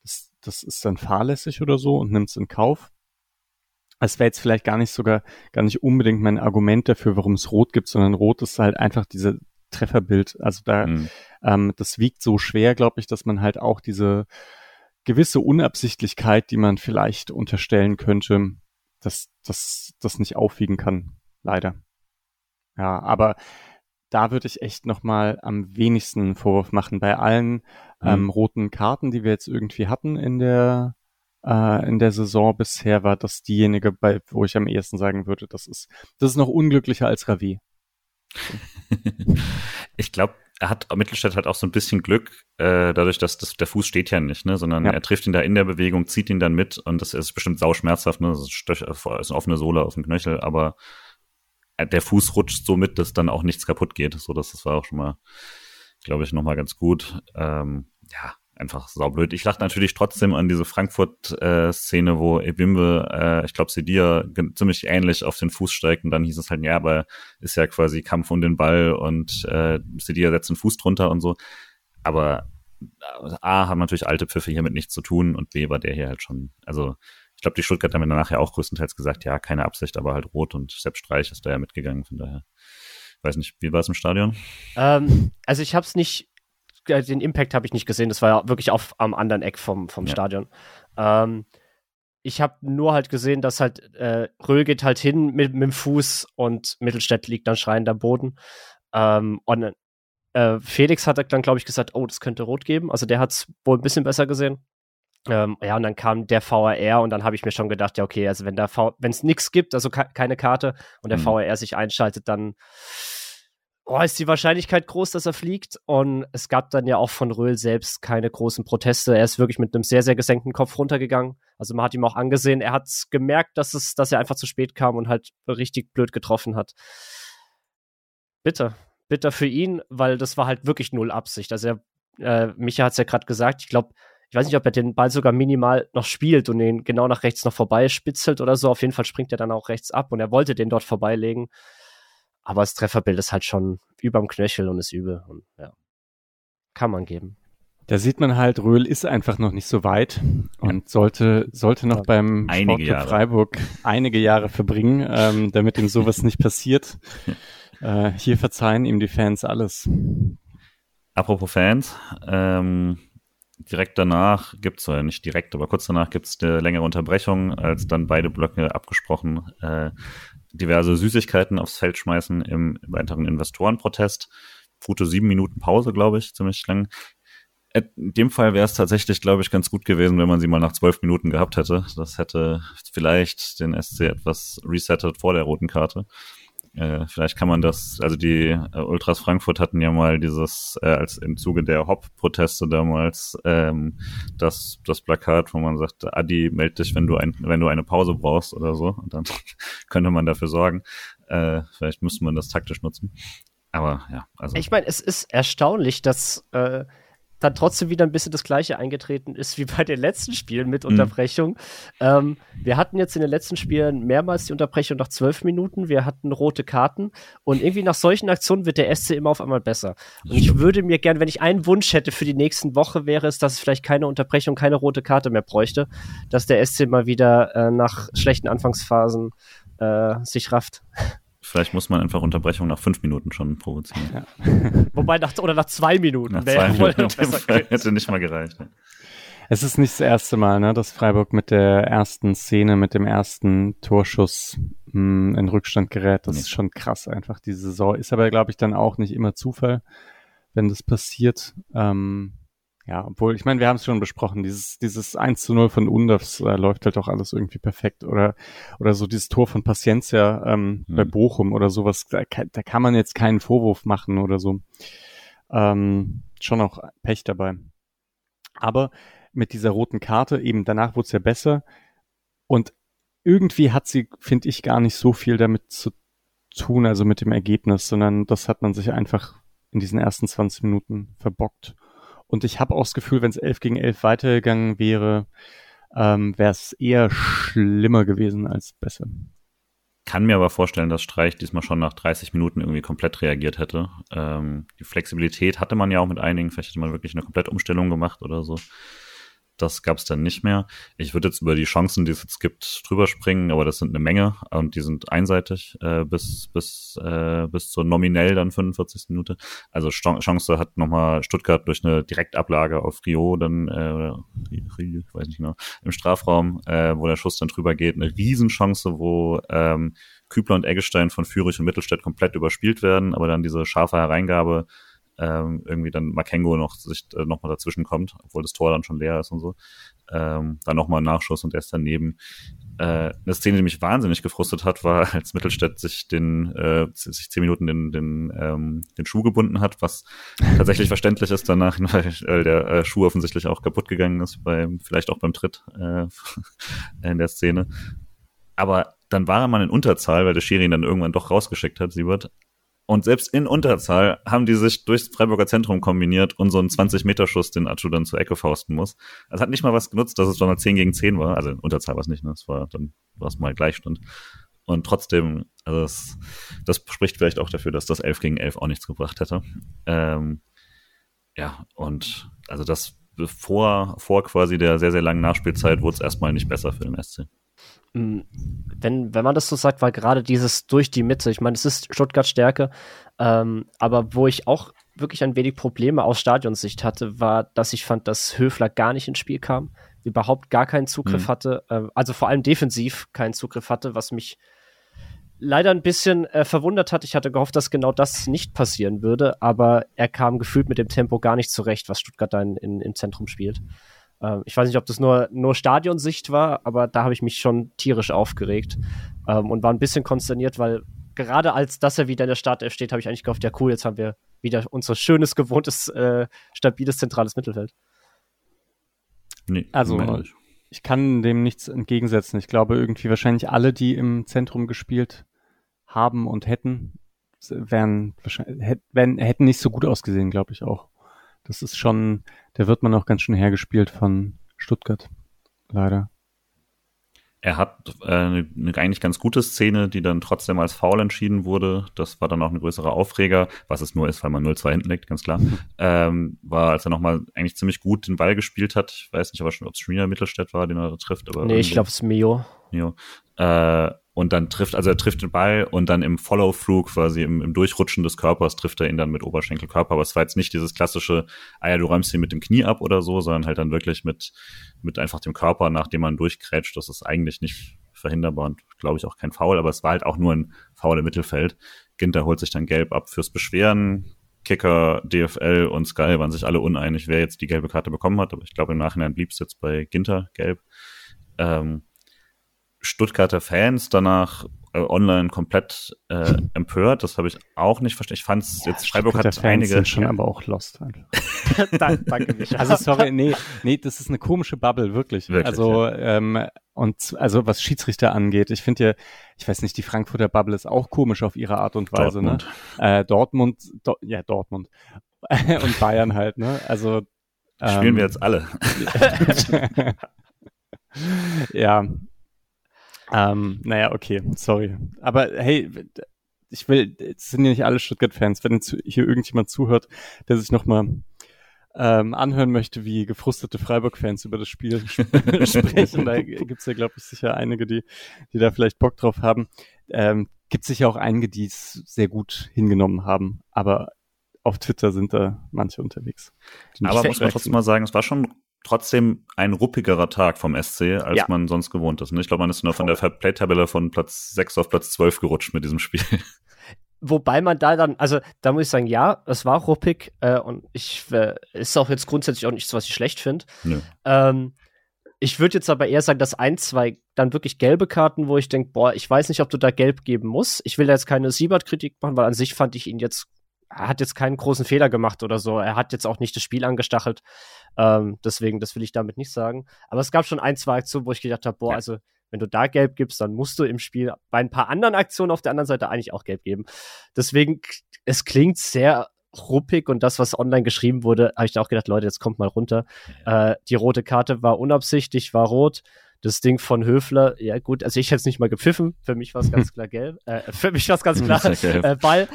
das, das ist dann fahrlässig oder so und nimmt es in Kauf. Es wäre jetzt vielleicht gar nicht sogar, gar nicht unbedingt mein Argument dafür, warum es Rot gibt, sondern Rot ist halt einfach diese Trefferbild. Also da, mhm. ähm, das wiegt so schwer, glaube ich, dass man halt auch diese gewisse Unabsichtlichkeit, die man vielleicht unterstellen könnte, dass das das nicht aufwiegen kann, leider. Ja, aber da würde ich echt noch mal am wenigsten einen Vorwurf machen bei allen mhm. ähm, roten Karten, die wir jetzt irgendwie hatten in der äh, in der Saison bisher, war das diejenige, bei wo ich am ehesten sagen würde, das ist das ist noch unglücklicher als Ravi. Ich glaube, er hat Mittelstädt hat auch so ein bisschen Glück, äh, dadurch, dass das, der Fuß steht ja nicht, ne, sondern ja. er trifft ihn da in der Bewegung, zieht ihn dann mit und das ist bestimmt sauschmerzhaft, ne, das ist, ist eine offene Sohle auf dem Knöchel, aber der Fuß rutscht so mit, dass dann auch nichts kaputt geht, so dass das war auch schon mal, glaube ich, nochmal ganz gut. Ähm, ja, einfach saublöd. Ich lache natürlich trotzdem an diese Frankfurt-Szene, äh, wo Ebimbe, äh, ich glaube, Sedia ziemlich ähnlich auf den Fuß steigt und dann hieß es halt, ja, aber ist ja quasi Kampf um den Ball und äh, Sedia setzt den Fuß drunter und so. Aber A, haben natürlich alte Pfiffe hiermit nichts zu tun und B, war der hier halt schon, also ich glaube, die Stuttgarter haben danach ja auch größtenteils gesagt, ja, keine Absicht, aber halt rot und Sepp Streich ist da ja mitgegangen, von daher. Weiß nicht, wie war es im Stadion? Ähm, also ich habe es nicht äh, den Impact habe ich nicht gesehen. Das war ja wirklich auf am anderen Eck vom, vom ja. Stadion. Ähm, ich habe nur halt gesehen, dass halt äh, Röhl geht halt hin mit, mit dem Fuß und Mittelstädt liegt dann schreiend am Boden. Ähm, und äh, Felix hat dann, glaube ich, gesagt, oh, das könnte rot geben. Also der hat es wohl ein bisschen besser gesehen. Ähm, ja, und dann kam der VAR und dann habe ich mir schon gedacht, ja, okay, also wenn da wenn es nichts gibt, also keine Karte und der mhm. VAR sich einschaltet, dann oh, ist die Wahrscheinlichkeit groß, dass er fliegt. Und es gab dann ja auch von Röhl selbst keine großen Proteste. Er ist wirklich mit einem sehr, sehr gesenkten Kopf runtergegangen. Also man hat ihm auch angesehen, er hat gemerkt, dass es, dass er einfach zu spät kam und halt richtig blöd getroffen hat. Bitte, bitter für ihn, weil das war halt wirklich null Absicht. Also er, äh, Micha hat es ja gerade gesagt, ich glaube, ich weiß nicht, ob er den Ball sogar minimal noch spielt und den genau nach rechts noch vorbei spitzelt oder so. Auf jeden Fall springt er dann auch rechts ab und er wollte den dort vorbeilegen. Aber das Trefferbild ist halt schon überm Knöchel und ist übel. Und ja, kann man geben. Da sieht man halt, Röhl ist einfach noch nicht so weit und sollte, sollte noch beim einige Sportclub. Freiburg einige Jahre verbringen, ähm, damit ihm sowas nicht passiert. Äh, hier verzeihen ihm die Fans alles. Apropos Fans, ähm, direkt danach gibt's oder nicht direkt, aber kurz danach gibt's eine längere Unterbrechung, als dann beide Blöcke abgesprochen äh, diverse Süßigkeiten aufs Feld schmeißen im weiteren Investorenprotest. Gute sieben Minuten Pause, glaube ich, ziemlich lang. In dem Fall wäre es tatsächlich, glaube ich, ganz gut gewesen, wenn man sie mal nach zwölf Minuten gehabt hätte. Das hätte vielleicht den SC etwas resettet vor der roten Karte. Äh, vielleicht kann man das, also die äh, Ultras Frankfurt hatten ja mal dieses, äh, als im Zuge der Hop-Proteste damals, ähm, das, das Plakat, wo man sagt, Adi, meld dich, wenn du ein, wenn du eine Pause brauchst oder so. Und dann könnte man dafür sorgen. Äh, vielleicht müsste man das taktisch nutzen. Aber ja, also. Ich meine, es ist erstaunlich, dass äh, dann trotzdem wieder ein bisschen das Gleiche eingetreten ist wie bei den letzten Spielen mit Unterbrechung. Mhm. Ähm, wir hatten jetzt in den letzten Spielen mehrmals die Unterbrechung nach zwölf Minuten. Wir hatten rote Karten und irgendwie nach solchen Aktionen wird der SC immer auf einmal besser. Und ich würde mir gern, wenn ich einen Wunsch hätte für die nächsten Woche, wäre es, dass es vielleicht keine Unterbrechung, keine rote Karte mehr bräuchte, dass der SC mal wieder äh, nach schlechten Anfangsphasen äh, sich rafft. Vielleicht muss man einfach Unterbrechung nach fünf Minuten schon provozieren. Ja. Wobei nach, oder nach zwei Minuten. Nach zwei Minuten hätte nicht mal gereicht. Ne? Es ist nicht das erste Mal, ne, dass Freiburg mit der ersten Szene, mit dem ersten Torschuss mh, in Rückstand gerät. Das nee. ist schon krass einfach. Die Saison ist aber, glaube ich, dann auch nicht immer Zufall, wenn das passiert. Ähm, ja, obwohl, ich meine, wir haben es schon besprochen, dieses, dieses 1 zu 0 von Unders äh, läuft halt auch alles irgendwie perfekt. Oder, oder so dieses Tor von Paciencia ähm, mhm. bei Bochum oder sowas, da, da, kann man jetzt keinen Vorwurf machen oder so. Ähm, schon auch Pech dabei. Aber mit dieser roten Karte, eben danach wurde es ja besser. Und irgendwie hat sie, finde ich, gar nicht so viel damit zu tun, also mit dem Ergebnis, sondern das hat man sich einfach in diesen ersten 20 Minuten verbockt. Und ich habe auch das Gefühl, wenn es 11 gegen 11 weitergegangen wäre, ähm, wäre es eher schlimmer gewesen als besser. Kann mir aber vorstellen, dass Streich diesmal schon nach 30 Minuten irgendwie komplett reagiert hätte. Ähm, die Flexibilität hatte man ja auch mit einigen. Vielleicht hätte man wirklich eine komplette Umstellung gemacht oder so. Das gab es dann nicht mehr. Ich würde jetzt über die Chancen, die es jetzt gibt, drüber springen, aber das sind eine Menge und die sind einseitig äh, bis bis äh, bis zur nominell dann 45. Minute. Also Chance hat nochmal Stuttgart durch eine Direktablage auf Rio dann äh, Rio, ich weiß nicht genau im Strafraum, äh, wo der Schuss dann drüber geht, eine Riesenchance, wo ähm, Kübler und Eggestein von Fürich und Mittelstädt komplett überspielt werden, aber dann diese scharfe Hereingabe ähm, irgendwie dann Makengo noch sich äh, nochmal dazwischen kommt, obwohl das Tor dann schon leer ist und so. Ähm, dann nochmal ein Nachschuss und er ist daneben. Äh, eine Szene, die mich wahnsinnig gefrustet hat, war, als Mittelstädt sich den, äh, sich zehn Minuten den, den, ähm, den Schuh gebunden hat, was tatsächlich verständlich ist danach, weil der äh, Schuh offensichtlich auch kaputt gegangen ist, beim, vielleicht auch beim Tritt äh, in der Szene. Aber dann war er mal in Unterzahl, weil der Schiri ihn dann irgendwann doch rausgeschickt hat, Siebert. Und selbst in Unterzahl haben die sich durchs Freiburger Zentrum kombiniert und so einen 20-Meter-Schuss, den Achu dann zur Ecke fausten muss. Es hat nicht mal was genutzt, dass es dann mal 10 gegen 10 war. Also in Unterzahl war es nicht, ne? Es war dann, war es mal Gleichstand. Und trotzdem, also das, das spricht vielleicht auch dafür, dass das 11 gegen 11 auch nichts gebracht hätte. Ähm, ja, und also das vor, vor quasi der sehr, sehr langen Nachspielzeit wurde es erstmal nicht besser für den SC. Mm, wenn, wenn man das so sagt, war gerade dieses durch die Mitte, ich meine, es ist Stuttgart Stärke, ähm, aber wo ich auch wirklich ein wenig Probleme aus Stadionsicht hatte, war, dass ich fand, dass Höfler gar nicht ins Spiel kam, überhaupt gar keinen Zugriff mhm. hatte, äh, also vor allem defensiv keinen Zugriff hatte, was mich leider ein bisschen äh, verwundert hat. Ich hatte gehofft, dass genau das nicht passieren würde, aber er kam gefühlt mit dem Tempo gar nicht zurecht, was Stuttgart da in, in, im Zentrum spielt. Ähm, ich weiß nicht, ob das nur, nur Stadionsicht war, aber da habe ich mich schon tierisch aufgeregt ähm, und war ein bisschen konsterniert, weil gerade als dass er wieder in der Startelf steht, habe ich eigentlich gehofft, ja cool, jetzt haben wir wieder unser schönes, gewohntes, äh, stabiles, zentrales Mittelfeld. Nee, also ich kann dem nichts entgegensetzen. Ich glaube irgendwie wahrscheinlich alle, die im Zentrum gespielt haben und hätten, wären wahrscheinlich, hätten, hätten nicht so gut ausgesehen, glaube ich auch. Das ist schon, der wird man auch ganz schön hergespielt von Stuttgart. Leider. Er hat äh, eine, eine eigentlich ganz gute Szene, die dann trotzdem als Foul entschieden wurde. Das war dann auch ein größerer Aufreger, was es nur ist, weil man 0-2 hinten liegt, ganz klar. ähm, war, als er nochmal eigentlich ziemlich gut den Ball gespielt hat. Ich weiß nicht, ob es Schmier Mittelstädt war, den er trifft. Aber nee, ich glaube, es ist Mio. Mio. Äh, und dann trifft, also er trifft den Ball und dann im Follow-through quasi im, im Durchrutschen des Körpers trifft er ihn dann mit Oberschenkelkörper. Aber es war jetzt nicht dieses klassische, ah ja, du räumst ihn mit dem Knie ab oder so, sondern halt dann wirklich mit, mit einfach dem Körper, nachdem man durchkrätscht. Das ist eigentlich nicht verhinderbar und glaube ich auch kein Foul, aber es war halt auch nur ein Foul im Mittelfeld. Ginter holt sich dann gelb ab fürs Beschweren. Kicker, DFL und Sky waren sich alle uneinig, wer jetzt die gelbe Karte bekommen hat, aber ich glaube im Nachhinein blieb es jetzt bei Ginter gelb. Ähm, Stuttgarter Fans danach äh, online komplett äh, empört. Das habe ich auch nicht verstanden. Ich fand es ja, jetzt, Freiburg hat Fans einige. Sind schon aber auch lost Danke, Micha. Also sorry, nee, nee, das ist eine komische Bubble, wirklich. wirklich also, ja. ähm, und also was Schiedsrichter angeht, ich finde ja, ich weiß nicht, die Frankfurter Bubble ist auch komisch auf ihre Art und Weise, ne? Dortmund. ne? Äh, Dortmund, Do ja, Dortmund. und Bayern halt, ne? Also Spielen ähm, wir jetzt alle. ja, ähm, naja, okay, sorry. Aber hey, ich will, es sind ja nicht alle Stuttgart-Fans. Wenn hier irgendjemand zuhört, der sich nochmal ähm, anhören möchte, wie gefrustete Freiburg-Fans über das Spiel sprechen, da gibt's ja, glaube ich, sicher einige, die, die da vielleicht Bock drauf haben. Ähm, gibt sicher auch einige, die es sehr gut hingenommen haben. Aber auf Twitter sind da manche unterwegs. Aber muss man trotzdem mal sagen, es war schon trotzdem ein ruppigerer Tag vom SC, als ja. man sonst gewohnt ist. Ne? Ich glaube, man ist nur von der Fairplay-Tabelle von Platz 6 auf Platz 12 gerutscht mit diesem Spiel. Wobei man da dann, also da muss ich sagen, ja, es war ruppig äh, und ich äh, ist auch jetzt grundsätzlich auch nichts, was ich schlecht finde. Ähm, ich würde jetzt aber eher sagen, dass ein, zwei dann wirklich gelbe Karten, wo ich denke, boah, ich weiß nicht, ob du da gelb geben musst. Ich will da jetzt keine Siebert-Kritik machen, weil an sich fand ich ihn jetzt er hat jetzt keinen großen Fehler gemacht oder so. Er hat jetzt auch nicht das Spiel angestachelt. Ähm, deswegen, das will ich damit nicht sagen. Aber es gab schon ein, zwei Aktionen, wo ich gedacht habe, boah, ja. also wenn du da gelb gibst, dann musst du im Spiel bei ein paar anderen Aktionen auf der anderen Seite eigentlich auch gelb geben. Deswegen, es klingt sehr ruppig und das, was online geschrieben wurde, habe ich da auch gedacht, Leute, jetzt kommt mal runter. Ja. Äh, die rote Karte war unabsichtlich, war rot. Das Ding von Höfler, ja gut, also ich hätte es nicht mal gepfiffen. Für mich war es ganz klar gelb. Äh, für mich war es ganz klar äh, Ball.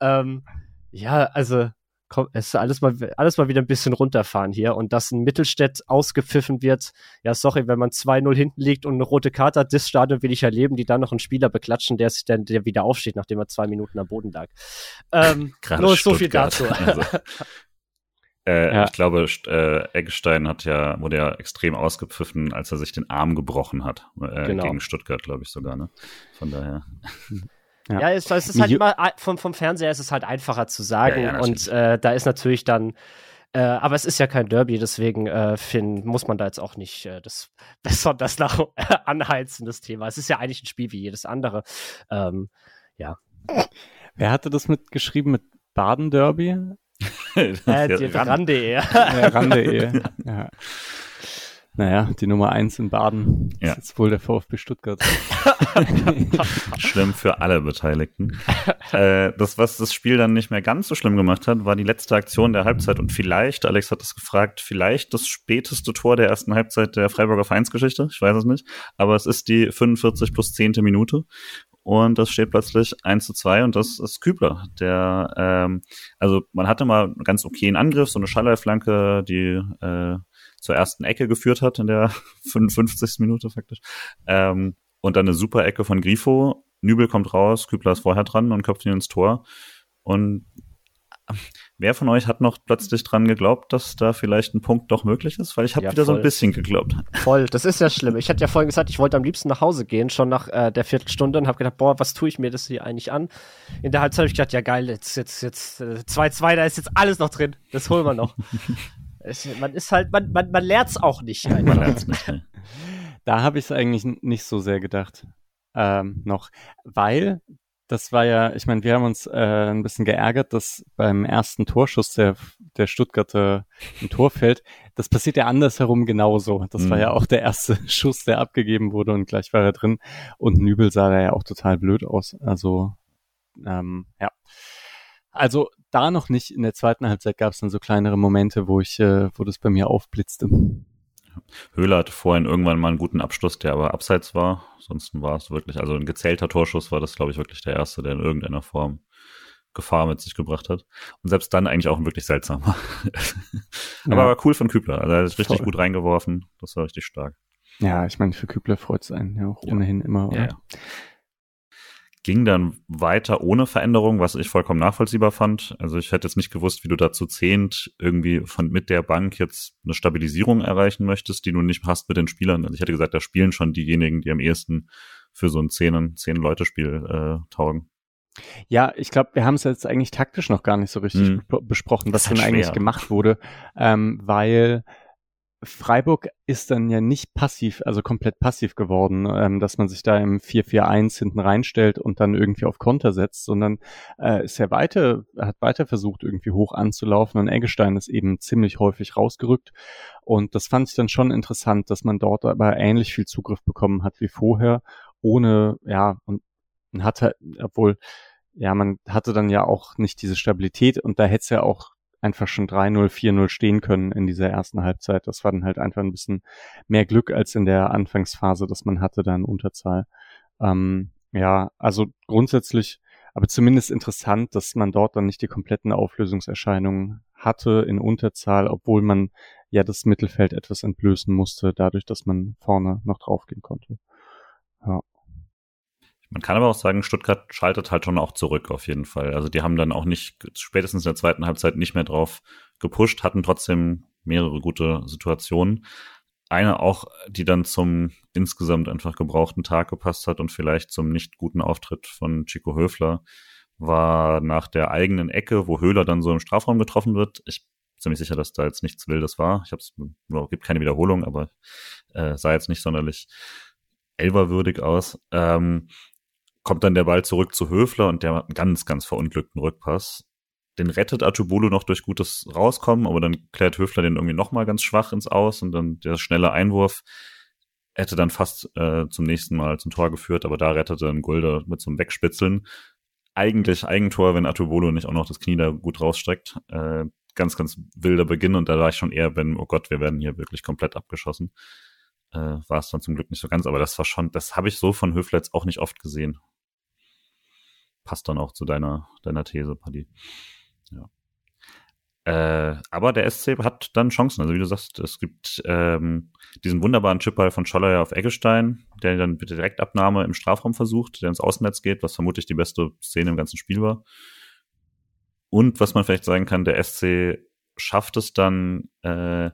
Ähm, ja, also komm, es ist alles mal, alles mal wieder ein bisschen runterfahren hier und dass ein Mittelstädt ausgepfiffen wird. Ja, sorry, wenn man 2-0 hinten liegt und eine rote Karte hat, das Stadion will ich erleben, die dann noch einen Spieler beklatschen, der sich dann, der wieder aufsteht, nachdem er zwei Minuten am Boden lag. Ähm, nur so viel dazu. Also. Äh, ja. Ich glaube, äh, Eggestein hat ja, wurde ja extrem ausgepfiffen, als er sich den Arm gebrochen hat. Äh, genau. Gegen Stuttgart, glaube ich sogar, ne? Von daher. Ja, ja es, es, ist halt immer, vom, vom Fernseher ist es halt einfacher zu sagen ja, ja, und äh, da ist natürlich dann, äh, aber es ist ja kein Derby, deswegen äh, Finn, muss man da jetzt auch nicht äh, das besonders nach anheizen, das Thema. Es ist ja eigentlich ein Spiel wie jedes andere. Ähm, ja. Wer hatte das mitgeschrieben mit Baden-Derby? äh, die Rande.de. Rande.de. ja. Naja, die Nummer eins in Baden ja. ist jetzt wohl der VfB Stuttgart. schlimm für alle Beteiligten. Äh, das, was das Spiel dann nicht mehr ganz so schlimm gemacht hat, war die letzte Aktion der Halbzeit und vielleicht, Alex hat es gefragt, vielleicht das späteste Tor der ersten Halbzeit der Freiburger Vereinsgeschichte. Ich weiß es nicht. Aber es ist die 45 plus 10. Minute und das steht plötzlich 1 zu 2 und das ist Kübler, der, ähm, also man hatte mal einen ganz okayen Angriff, so eine Schallei-Flanke, die äh, zur ersten Ecke geführt hat in der 55. Minute faktisch. Ähm, und dann eine super Ecke von Grifo. Nübel kommt raus, Kübler ist vorher dran und köpft ihn ins Tor. Und äh, wer von euch hat noch plötzlich dran geglaubt, dass da vielleicht ein Punkt doch möglich ist? Weil ich habe ja, wieder voll. so ein bisschen geglaubt. Voll, das ist ja schlimm. Ich hatte ja vorhin gesagt, ich wollte am liebsten nach Hause gehen, schon nach äh, der Viertelstunde und habe gedacht, boah, was tue ich mir das hier eigentlich an? In der Halbzeit habe ich gedacht, ja geil, jetzt jetzt jetzt 2-2, äh, da ist jetzt alles noch drin. Das holen wir noch. Es, man ist halt, man, man, man lernt es auch nicht. nicht. da habe ich es eigentlich nicht so sehr gedacht. Ähm, noch, weil das war ja, ich meine, wir haben uns äh, ein bisschen geärgert, dass beim ersten Torschuss der, der Stuttgarter im Tor fällt. Das passiert ja andersherum genauso. Das mhm. war ja auch der erste Schuss, der abgegeben wurde und gleich war er drin. Und Nübel sah da ja auch total blöd aus. Also, ähm, ja. Also da noch nicht. In der zweiten Halbzeit gab es dann so kleinere Momente, wo ich, äh, wo das bei mir aufblitzte. Höhler hatte vorhin irgendwann mal einen guten Abschluss, der aber abseits war. Ansonsten war es wirklich, also ein gezählter Torschuss war das, glaube ich, wirklich der erste, der in irgendeiner Form Gefahr mit sich gebracht hat. Und selbst dann eigentlich auch ein wirklich seltsamer. aber ja. war cool von Kübler. Also er hat richtig Voll. gut reingeworfen. Das war richtig stark. Ja, ich meine, für Kübler freut es einen ja auch ja. ohnehin immer. Ja, ja ging dann weiter ohne Veränderung, was ich vollkommen nachvollziehbar fand. Also ich hätte jetzt nicht gewusst, wie du dazu zehnt irgendwie von mit der Bank jetzt eine Stabilisierung erreichen möchtest, die du nicht hast mit den Spielern. Also ich hätte gesagt, da spielen schon diejenigen, die am ehesten für so ein zehn, zehn Leute Spiel äh, taugen. Ja, ich glaube, wir haben es jetzt eigentlich taktisch noch gar nicht so richtig hm. besprochen, was denn eigentlich gemacht wurde, ähm, weil Freiburg ist dann ja nicht passiv, also komplett passiv geworden, ähm, dass man sich da im 4-4-1 hinten reinstellt und dann irgendwie auf Konter setzt, sondern äh, ist ja weiter, hat weiter versucht, irgendwie hoch anzulaufen und Eggestein ist eben ziemlich häufig rausgerückt. Und das fand ich dann schon interessant, dass man dort aber ähnlich viel Zugriff bekommen hat wie vorher, ohne, ja, und hatte, obwohl, ja, man hatte dann ja auch nicht diese Stabilität und da hätte es ja auch einfach schon 3-0, 4-0 stehen können in dieser ersten Halbzeit. Das war dann halt einfach ein bisschen mehr Glück als in der Anfangsphase, dass man hatte da in Unterzahl. Ähm, ja, also grundsätzlich, aber zumindest interessant, dass man dort dann nicht die kompletten Auflösungserscheinungen hatte in Unterzahl, obwohl man ja das Mittelfeld etwas entblößen musste, dadurch, dass man vorne noch draufgehen konnte. Ja. Man kann aber auch sagen, Stuttgart schaltet halt schon auch zurück auf jeden Fall. Also die haben dann auch nicht, spätestens in der zweiten Halbzeit nicht mehr drauf gepusht, hatten trotzdem mehrere gute Situationen. Eine auch, die dann zum insgesamt einfach gebrauchten Tag gepasst hat und vielleicht zum nicht guten Auftritt von Chico Höfler, war nach der eigenen Ecke, wo Höhler dann so im Strafraum getroffen wird. Ich bin ziemlich sicher, dass da jetzt nichts Wildes war. Ich habe es, gibt keine Wiederholung, aber äh, sah jetzt nicht sonderlich elverwürdig aus. Ähm, kommt dann der Ball zurück zu Höfler und der hat einen ganz, ganz verunglückten Rückpass. Den rettet Atubolo noch durch gutes Rauskommen, aber dann klärt Höfler den irgendwie nochmal ganz schwach ins Aus und dann der schnelle Einwurf hätte dann fast äh, zum nächsten Mal zum Tor geführt, aber da rettete ein Gulder mit so einem Wegspitzeln. Eigentlich Eigentor, wenn Atubolo nicht auch noch das Knie da gut rausstreckt. Äh, ganz, ganz wilder Beginn und da war ich schon eher, wenn, oh Gott, wir werden hier wirklich komplett abgeschossen. Äh, war es dann zum Glück nicht so ganz, aber das war schon, das habe ich so von Höfler jetzt auch nicht oft gesehen passt dann auch zu deiner, deiner These, Paddy. Ja. Äh, aber der SC hat dann Chancen. Also wie du sagst, es gibt ähm, diesen wunderbaren Chipball von Scholler auf Eggestein, der dann mit Direktabnahme im Strafraum versucht, der ins Außennetz geht, was vermutlich die beste Szene im ganzen Spiel war. Und was man vielleicht sagen kann, der SC schafft es dann, äh,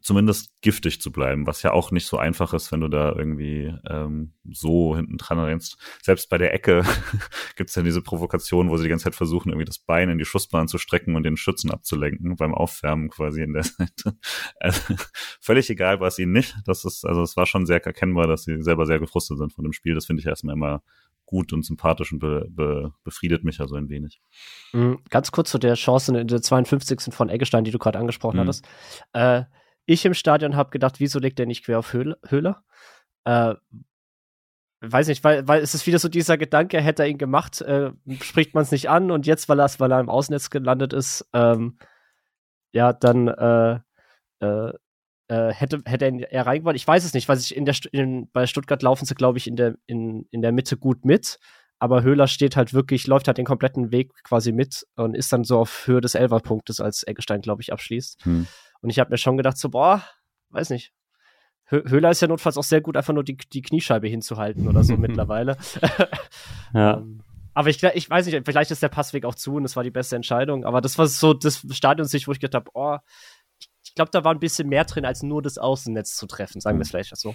zumindest giftig zu bleiben, was ja auch nicht so einfach ist, wenn du da irgendwie ähm, so hinten dran rennst. Selbst bei der Ecke gibt's ja diese Provokation, wo sie die ganze Zeit versuchen, irgendwie das Bein in die Schussbahn zu strecken und den Schützen abzulenken beim Aufwärmen quasi in der Seite. Also, völlig egal war es ihnen nicht. Das ist, also es war schon sehr erkennbar, dass sie selber sehr gefrustet sind von dem Spiel. Das finde ich erstmal immer gut und sympathisch und be, be, befriedet mich also ein wenig. Mhm, ganz kurz zu der Chance in der 52. von Eggestein, die du gerade angesprochen mhm. hattest. Äh, ich im Stadion habe gedacht, wieso legt der nicht quer auf Höhler? Äh, weiß nicht, weil, weil es ist wieder so dieser Gedanke, hätte er ihn gemacht, äh, spricht man es nicht an und jetzt, weil, weil er im Außennetz gelandet ist, ähm, ja, dann äh, äh, äh hätte, hätte er ihn eher reingebracht. Ich weiß es nicht, weil ich in der in, bei Stuttgart laufen sie, glaube ich, in der, in, in der Mitte gut mit. Aber Höhler steht halt wirklich, läuft halt den kompletten Weg quasi mit und ist dann so auf Höhe des Elferpunktes, als Eggestein, glaube ich, abschließt. Hm. Und ich habe mir schon gedacht, so, boah, weiß nicht. Höhler ist ja notfalls auch sehr gut, einfach nur die, die Kniescheibe hinzuhalten oder so mittlerweile. ja. Ähm, aber ich, ich weiß nicht, vielleicht ist der Passweg auch zu und es war die beste Entscheidung. Aber das war so das Stadionsicht, wo ich gedacht habe, oh, ich glaube, da war ein bisschen mehr drin, als nur das Außennetz zu treffen, sagen wir es vielleicht so.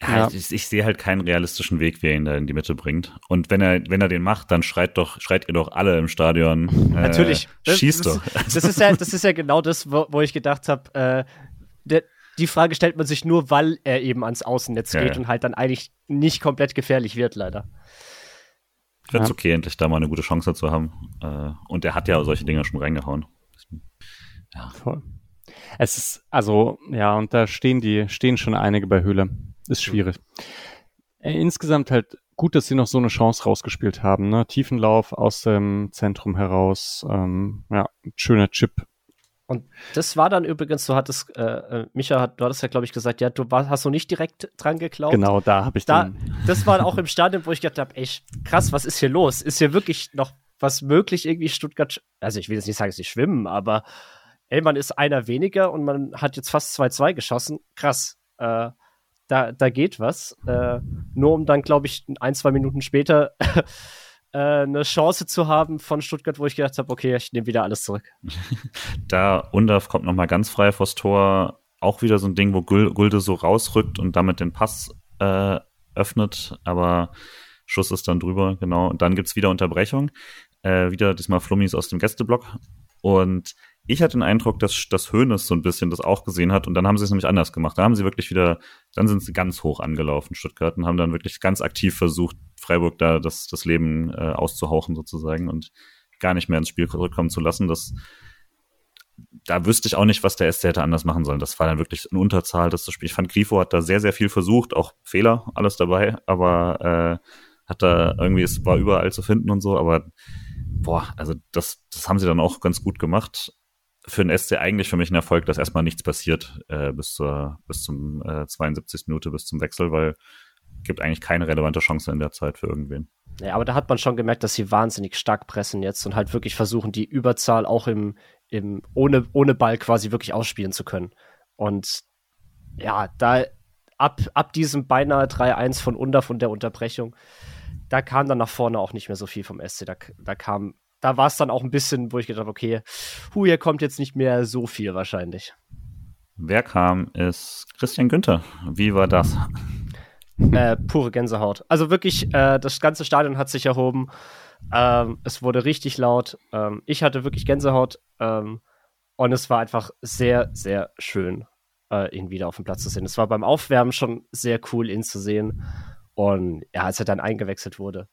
Ja, Ich, ich, sehe halt keinen realistischen Weg, wie er ihn da in die Mitte bringt. Und wenn er, wenn er den macht, dann schreit doch, schreit ihr doch alle im Stadion. Äh, Natürlich. Das, schießt das, doch. Das ist ja, das ist ja genau das, wo, wo ich gedacht habe, äh, die Frage stellt man sich nur, weil er eben ans Außennetz ja, geht ja. und halt dann eigentlich nicht komplett gefährlich wird, leider. Ich finde es okay, endlich da mal eine gute Chance zu haben. Äh, und er hat ja solche Dinge schon reingehauen. Ja. Voll. Es ist, also, ja, und da stehen die, stehen schon einige bei Höhle. Ist schwierig. Äh, insgesamt halt gut, dass sie noch so eine Chance rausgespielt haben. Ne? Tiefenlauf aus dem Zentrum heraus. Ähm, ja, schöner Chip Und das war dann übrigens, du hattest, äh, äh Micha, hat, du hattest ja, glaube ich, gesagt, ja, du war, hast du nicht direkt dran geglaubt. Genau, da habe ich da, Das war auch im Stadion, wo ich gedacht habe, ey, krass, was ist hier los? Ist hier wirklich noch was möglich, irgendwie Stuttgart, also ich will jetzt nicht sagen, sie schwimmen, aber ey, man ist einer weniger und man hat jetzt fast 2-2 geschossen. Krass. Äh, da, da geht was. Äh, nur um dann, glaube ich, ein, zwei Minuten später äh, eine Chance zu haben von Stuttgart, wo ich gedacht habe, okay, ich nehme wieder alles zurück. da Undorf kommt nochmal ganz frei vors Tor. Auch wieder so ein Ding, wo Gulde so rausrückt und damit den Pass äh, öffnet, aber Schuss ist dann drüber, genau. Und dann gibt's wieder Unterbrechung. Äh, wieder diesmal Flummis aus dem Gästeblock. Und ich hatte den Eindruck, dass das Höhnes so ein bisschen das auch gesehen hat und dann haben sie es nämlich anders gemacht. Da haben sie wirklich wieder, dann sind sie ganz hoch angelaufen, Stuttgart, und haben dann wirklich ganz aktiv versucht, Freiburg da das, das Leben äh, auszuhauchen sozusagen und gar nicht mehr ins Spiel zurückkommen zu lassen. Das, da wüsste ich auch nicht, was der SC hätte anders machen sollen. Das war dann wirklich eine Unterzahl, das Spiel. Ich fand, Grifo hat da sehr, sehr viel versucht, auch Fehler, alles dabei, aber äh, hat da irgendwie, es war überall zu finden und so, aber boah, also das, das haben sie dann auch ganz gut gemacht für den SC eigentlich für mich ein Erfolg, dass erstmal nichts passiert äh, bis zur bis zum äh, 72. Minute bis zum Wechsel, weil gibt eigentlich keine relevante Chance in der Zeit für irgendwen. Ja, aber da hat man schon gemerkt, dass sie wahnsinnig stark pressen jetzt und halt wirklich versuchen, die Überzahl auch im, im ohne, ohne Ball quasi wirklich ausspielen zu können. Und ja, da ab, ab diesem beinahe 3-1 von Undaf und der Unterbrechung, da kam dann nach vorne auch nicht mehr so viel vom SC. Da, da kam da war es dann auch ein bisschen, wo ich gedacht habe, okay, hu, hier kommt jetzt nicht mehr so viel wahrscheinlich. Wer kam, ist Christian Günther. Wie war das? Äh, pure Gänsehaut. Also wirklich, äh, das ganze Stadion hat sich erhoben. Ähm, es wurde richtig laut. Ähm, ich hatte wirklich Gänsehaut. Ähm, und es war einfach sehr, sehr schön, äh, ihn wieder auf dem Platz zu sehen. Es war beim Aufwärmen schon sehr cool, ihn zu sehen. Und ja, als er dann eingewechselt wurde,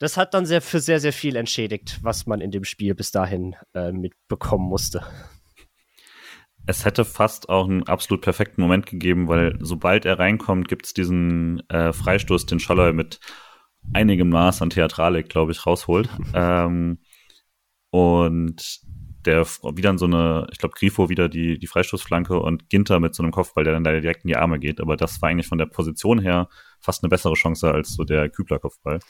das hat dann sehr für sehr, sehr viel entschädigt, was man in dem Spiel bis dahin äh, mitbekommen musste. Es hätte fast auch einen absolut perfekten Moment gegeben, weil sobald er reinkommt, gibt es diesen äh, Freistoß, den Schalloy mit einigem Maß an Theatralik, glaube ich, rausholt. ähm, und der wieder in so eine, ich glaube, Grifo wieder die, die Freistoßflanke und Ginter mit so einem Kopfball, der dann da direkt in die Arme geht. Aber das war eigentlich von der Position her fast eine bessere Chance als so der Kübler-Kopfball.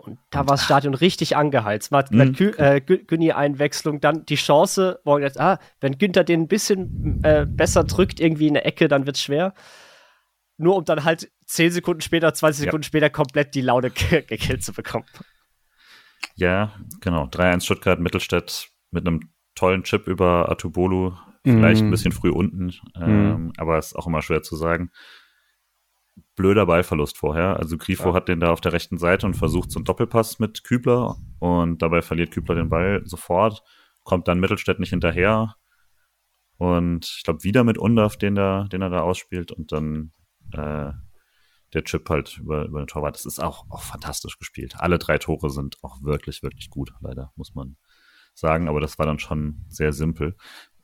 Und da war das Stadion richtig angeheizt. Man hat mhm. äh, Günni-Einwechslung, dann die Chance, wo man ah, wenn Günther den ein bisschen äh, besser drückt, irgendwie in der Ecke, dann wird's schwer. Nur um dann halt 10 Sekunden später, 20 Sekunden ja. später komplett die Laune gekillt zu bekommen. Ja, genau. 3-1 Stuttgart, Mittelstädt mit einem tollen Chip über Atubolu, vielleicht mm. ein bisschen früh unten, ähm, mm. aber ist auch immer schwer zu sagen. Blöder Ballverlust vorher. Also Grifo ja. hat den da auf der rechten Seite und versucht so einen Doppelpass mit Kübler und dabei verliert Kübler den Ball sofort, kommt dann Mittelstädt nicht hinterher und ich glaube wieder mit Undaf, den, da, den er da ausspielt und dann äh, der Chip halt über, über den Torwart. Das ist auch, auch fantastisch gespielt. Alle drei Tore sind auch wirklich, wirklich gut, leider, muss man sagen, aber das war dann schon sehr simpel.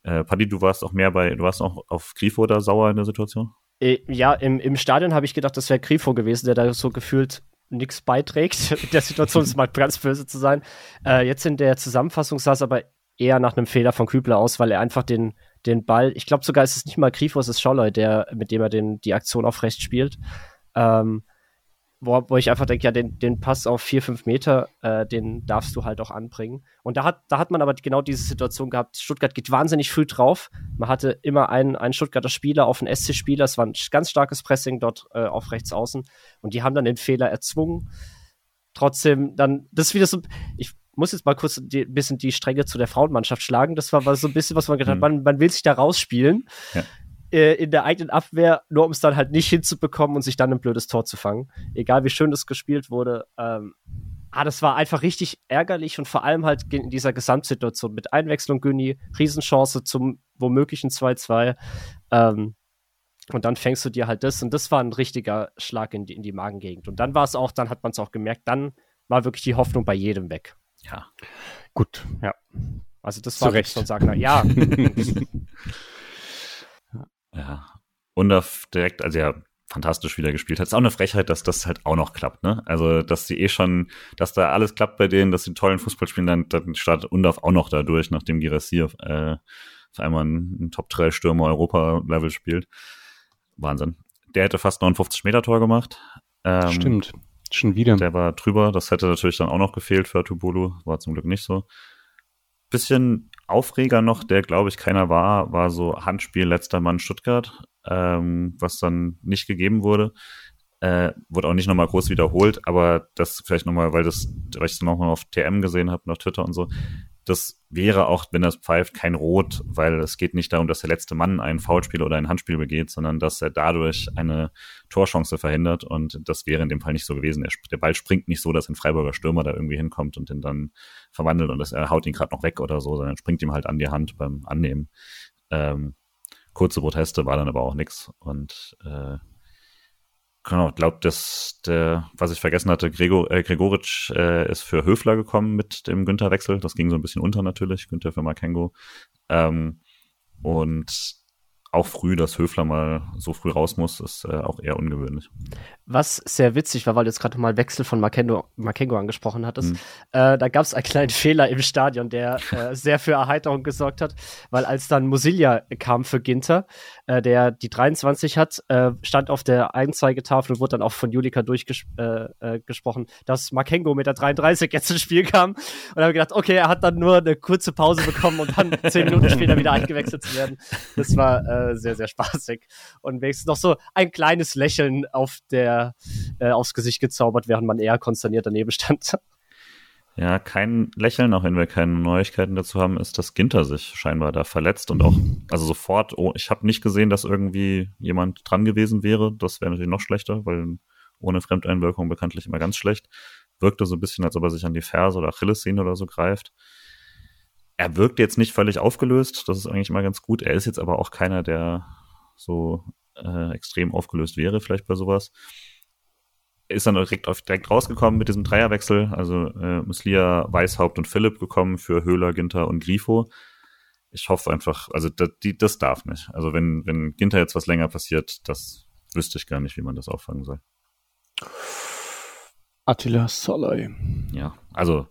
Äh, Paddy, du warst auch mehr bei, du warst auch auf Grifo oder sauer in der Situation? Äh, ja, im, im Stadion habe ich gedacht, das wäre Grifo gewesen, der da so gefühlt nichts beiträgt. In der Situation ist mal ganz böse zu sein. Äh, jetzt in der Zusammenfassung sah es aber eher nach einem Fehler von Kübler aus, weil er einfach den, den Ball, ich glaube sogar ist es nicht mal Grifo, es ist Scholloy, der, mit dem er den, die Aktion aufrecht spielt. Ähm, wo, wo ich einfach denke, ja, den, den Pass auf vier, fünf Meter, äh, den darfst du halt auch anbringen. Und da hat, da hat man aber genau diese Situation gehabt. Stuttgart geht wahnsinnig früh drauf. Man hatte immer einen, einen Stuttgarter Spieler auf einen SC-Spieler. Es war ein ganz starkes Pressing dort äh, auf rechts außen. Und die haben dann den Fehler erzwungen. Trotzdem dann, das ist wieder so, ich muss jetzt mal kurz ein bisschen die Stränge zu der Frauenmannschaft schlagen. Das war, war so ein bisschen, was man gedacht hat, mhm. man, man will sich da rausspielen. Ja äh, in der eigenen Abwehr, nur um es dann halt nicht hinzubekommen und sich dann ein blödes Tor zu fangen. Egal wie schön das gespielt wurde. Ähm, ah, das war einfach richtig ärgerlich und vor allem halt in dieser Gesamtsituation mit Einwechslung Günni, Riesenchance zum womöglichen 2-2. Ähm, und dann fängst du dir halt das und das war ein richtiger Schlag in die, in die Magengegend. Und dann war es auch, dann hat man es auch gemerkt, dann war wirklich die Hoffnung bei jedem weg. Ja. Gut, ja. Also das war recht. und sagen, ja. Ja. Und direkt, also ja, fantastisch wieder gespielt hat. Ist auch eine Frechheit, dass das halt auch noch klappt, ne? Also, dass die eh schon, dass da alles klappt bei denen, dass sie tollen Fußball spielen, dann, dann startet Undorf auch noch dadurch, nachdem Girassi äh, auf einmal ein, ein Top-3-Stürmer Europa-Level spielt. Wahnsinn. Der hätte fast 59 Meter Tor gemacht. Ähm, Stimmt. Schon wieder. Der war drüber. Das hätte natürlich dann auch noch gefehlt für Tubulu. War zum Glück nicht so. Bisschen Aufreger noch, der glaube ich keiner war, war so Handspiel letzter Mann Stuttgart, ähm, was dann nicht gegeben wurde. Äh, wurde auch nicht nochmal groß wiederholt, aber das vielleicht nochmal, weil das, weil ich es nochmal auf TM gesehen habe, auf Twitter und so, das wäre auch, wenn das pfeift, kein Rot, weil es geht nicht darum, dass der letzte Mann ein Foulspiel oder ein Handspiel begeht, sondern dass er dadurch eine Torchance verhindert und das wäre in dem Fall nicht so gewesen. Der, der Ball springt nicht so, dass ein Freiburger Stürmer da irgendwie hinkommt und den dann verwandelt und dass er haut ihn gerade noch weg oder so, sondern springt ihm halt an die Hand beim Annehmen. Ähm, kurze Proteste war dann aber auch nix und äh, Genau, glaube, dass der, was ich vergessen hatte, Gregor, äh, Gregoritsch äh, ist für Höfler gekommen mit dem Günther-Wechsel. Das ging so ein bisschen unter natürlich, Günther für Makengo. Ähm, und auch früh, dass Höfler mal so früh raus muss, ist äh, auch eher ungewöhnlich. Was sehr witzig war, weil du jetzt gerade mal Wechsel von Makengo, Makengo angesprochen hattest. Mhm. Äh, da gab es einen kleinen Fehler im Stadion, der äh, sehr für Erheiterung gesorgt hat, weil als dann Musilia kam für Ginter, äh, der die 23 hat, äh, stand auf der Einzeigetafel und wurde dann auch von Julika durchgesprochen, äh, dass Makengo mit der 33 jetzt ins Spiel kam. Und da habe ich gedacht, okay, er hat dann nur eine kurze Pause bekommen und dann zehn Minuten später wieder eingewechselt zu werden. Das war äh, sehr, sehr spaßig. Und wenigstens noch so ein kleines Lächeln auf der, äh, aufs Gesicht gezaubert, während man eher konsterniert daneben stand. Ja, kein Lächeln, auch wenn wir keine Neuigkeiten dazu haben, ist, dass Ginter sich scheinbar da verletzt und auch, also sofort, oh, ich habe nicht gesehen, dass irgendwie jemand dran gewesen wäre. Das wäre natürlich noch schlechter, weil ohne Fremdeinwirkung bekanntlich immer ganz schlecht. Wirkte so ein bisschen, als ob er sich an die Ferse oder Achillessehne oder so greift er wirkt jetzt nicht völlig aufgelöst, das ist eigentlich immer ganz gut. Er ist jetzt aber auch keiner, der so äh, extrem aufgelöst wäre, vielleicht bei sowas. Ist dann direkt, auf, direkt rausgekommen mit diesem Dreierwechsel, also äh, Muslia, Weishaupt und Philipp gekommen für Höhler, Ginter und Grifo. Ich hoffe einfach, also das, die, das darf nicht. Also wenn, wenn Ginter jetzt was länger passiert, das wüsste ich gar nicht, wie man das auffangen soll. Attila Soloi. Ja, also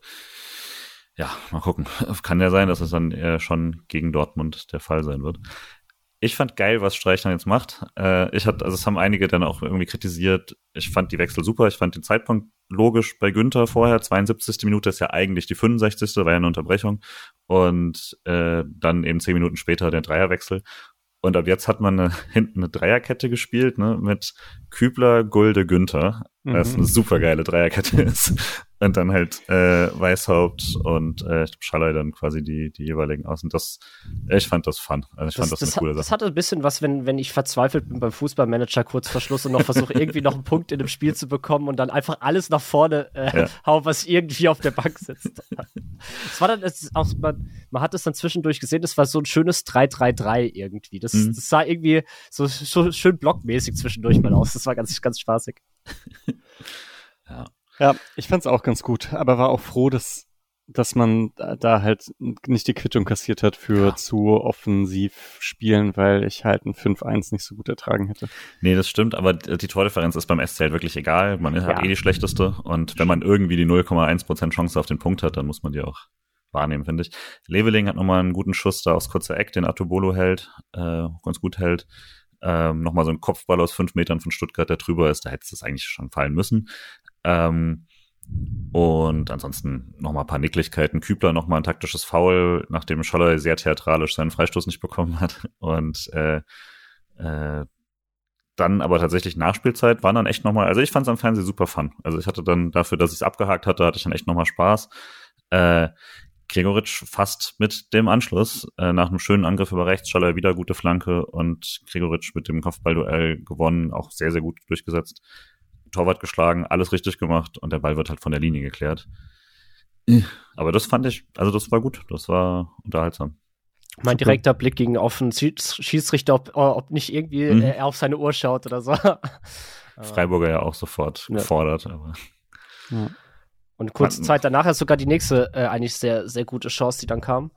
ja, mal gucken. Kann ja sein, dass es dann eher schon gegen Dortmund der Fall sein wird. Ich fand geil, was Streich dann jetzt macht. Äh, ich hatte, also es haben einige dann auch irgendwie kritisiert. Ich fand die Wechsel super. Ich fand den Zeitpunkt logisch bei Günther vorher. 72. Minute ist ja eigentlich die 65. war ja eine Unterbrechung. Und äh, dann eben zehn Minuten später der Dreierwechsel. Und ab jetzt hat man eine, hinten eine Dreierkette gespielt, ne, mit Kübler, Gulde, Günther. Mhm. Das eine super geile Dreierkette ist. Und dann halt äh, Weißhaupt und äh, Schallei dann quasi die, die jeweiligen Außen. Das, ich fand das fun. Also ich das, fand das, das eine coole Sache. Das hatte ein bisschen was, wenn, wenn ich verzweifelt bin beim Fußballmanager kurz vor Schluss und noch versuche, irgendwie noch einen Punkt in dem Spiel zu bekommen und dann einfach alles nach vorne äh, ja. hau, was irgendwie auf der Bank sitzt. Es war dann es auch, man, man hat es dann zwischendurch gesehen, das war so ein schönes 3-3-3 irgendwie. Das, mhm. das sah irgendwie so, so schön blockmäßig zwischendurch mal aus. Das war ganz, ganz spaßig. ja. Ja, ich fand's auch ganz gut, aber war auch froh, dass, dass man da halt nicht die Quittung kassiert hat für ja. zu offensiv spielen, weil ich halt ein 5-1 nicht so gut ertragen hätte. Nee, das stimmt, aber die Tordifferenz ist beim SC halt wirklich egal. Man ja. eh die schlechteste und wenn man irgendwie die 0,1% Chance auf den Punkt hat, dann muss man die auch wahrnehmen, finde ich. Leveling hat nochmal einen guten Schuss da aus kurzer Eck, den Atobolo hält, äh, ganz gut hält. Ähm, nochmal so ein Kopfball aus fünf Metern von Stuttgart, der drüber ist, da hätte es eigentlich schon fallen müssen. Ähm, und ansonsten nochmal ein paar Nicklichkeiten. Kübler nochmal ein taktisches Foul, nachdem Scholler sehr theatralisch seinen Freistoß nicht bekommen hat. Und äh, äh, dann aber tatsächlich Nachspielzeit war dann echt nochmal, also ich fand es am Fernsehen super fun. Also ich hatte dann dafür, dass ich es abgehakt hatte, hatte ich dann echt nochmal Spaß. Äh, Gregoritsch fast mit dem Anschluss, äh, nach einem schönen Angriff über rechts, Scholler wieder gute Flanke und Gregoritsch mit dem Kopfballduell gewonnen, auch sehr, sehr gut durchgesetzt. Torwart geschlagen, alles richtig gemacht und der Ball wird halt von der Linie geklärt. Aber das fand ich, also das war gut, das war unterhaltsam. Mein Super. direkter Blick ging auf den Schiedsrichter, ob, ob nicht irgendwie mhm. er auf seine Uhr schaut oder so. Freiburger ja auch sofort ja. gefordert. Aber. Ja. Und kurze Zeit danach ist sogar die nächste äh, eigentlich sehr, sehr gute Chance, die dann kam.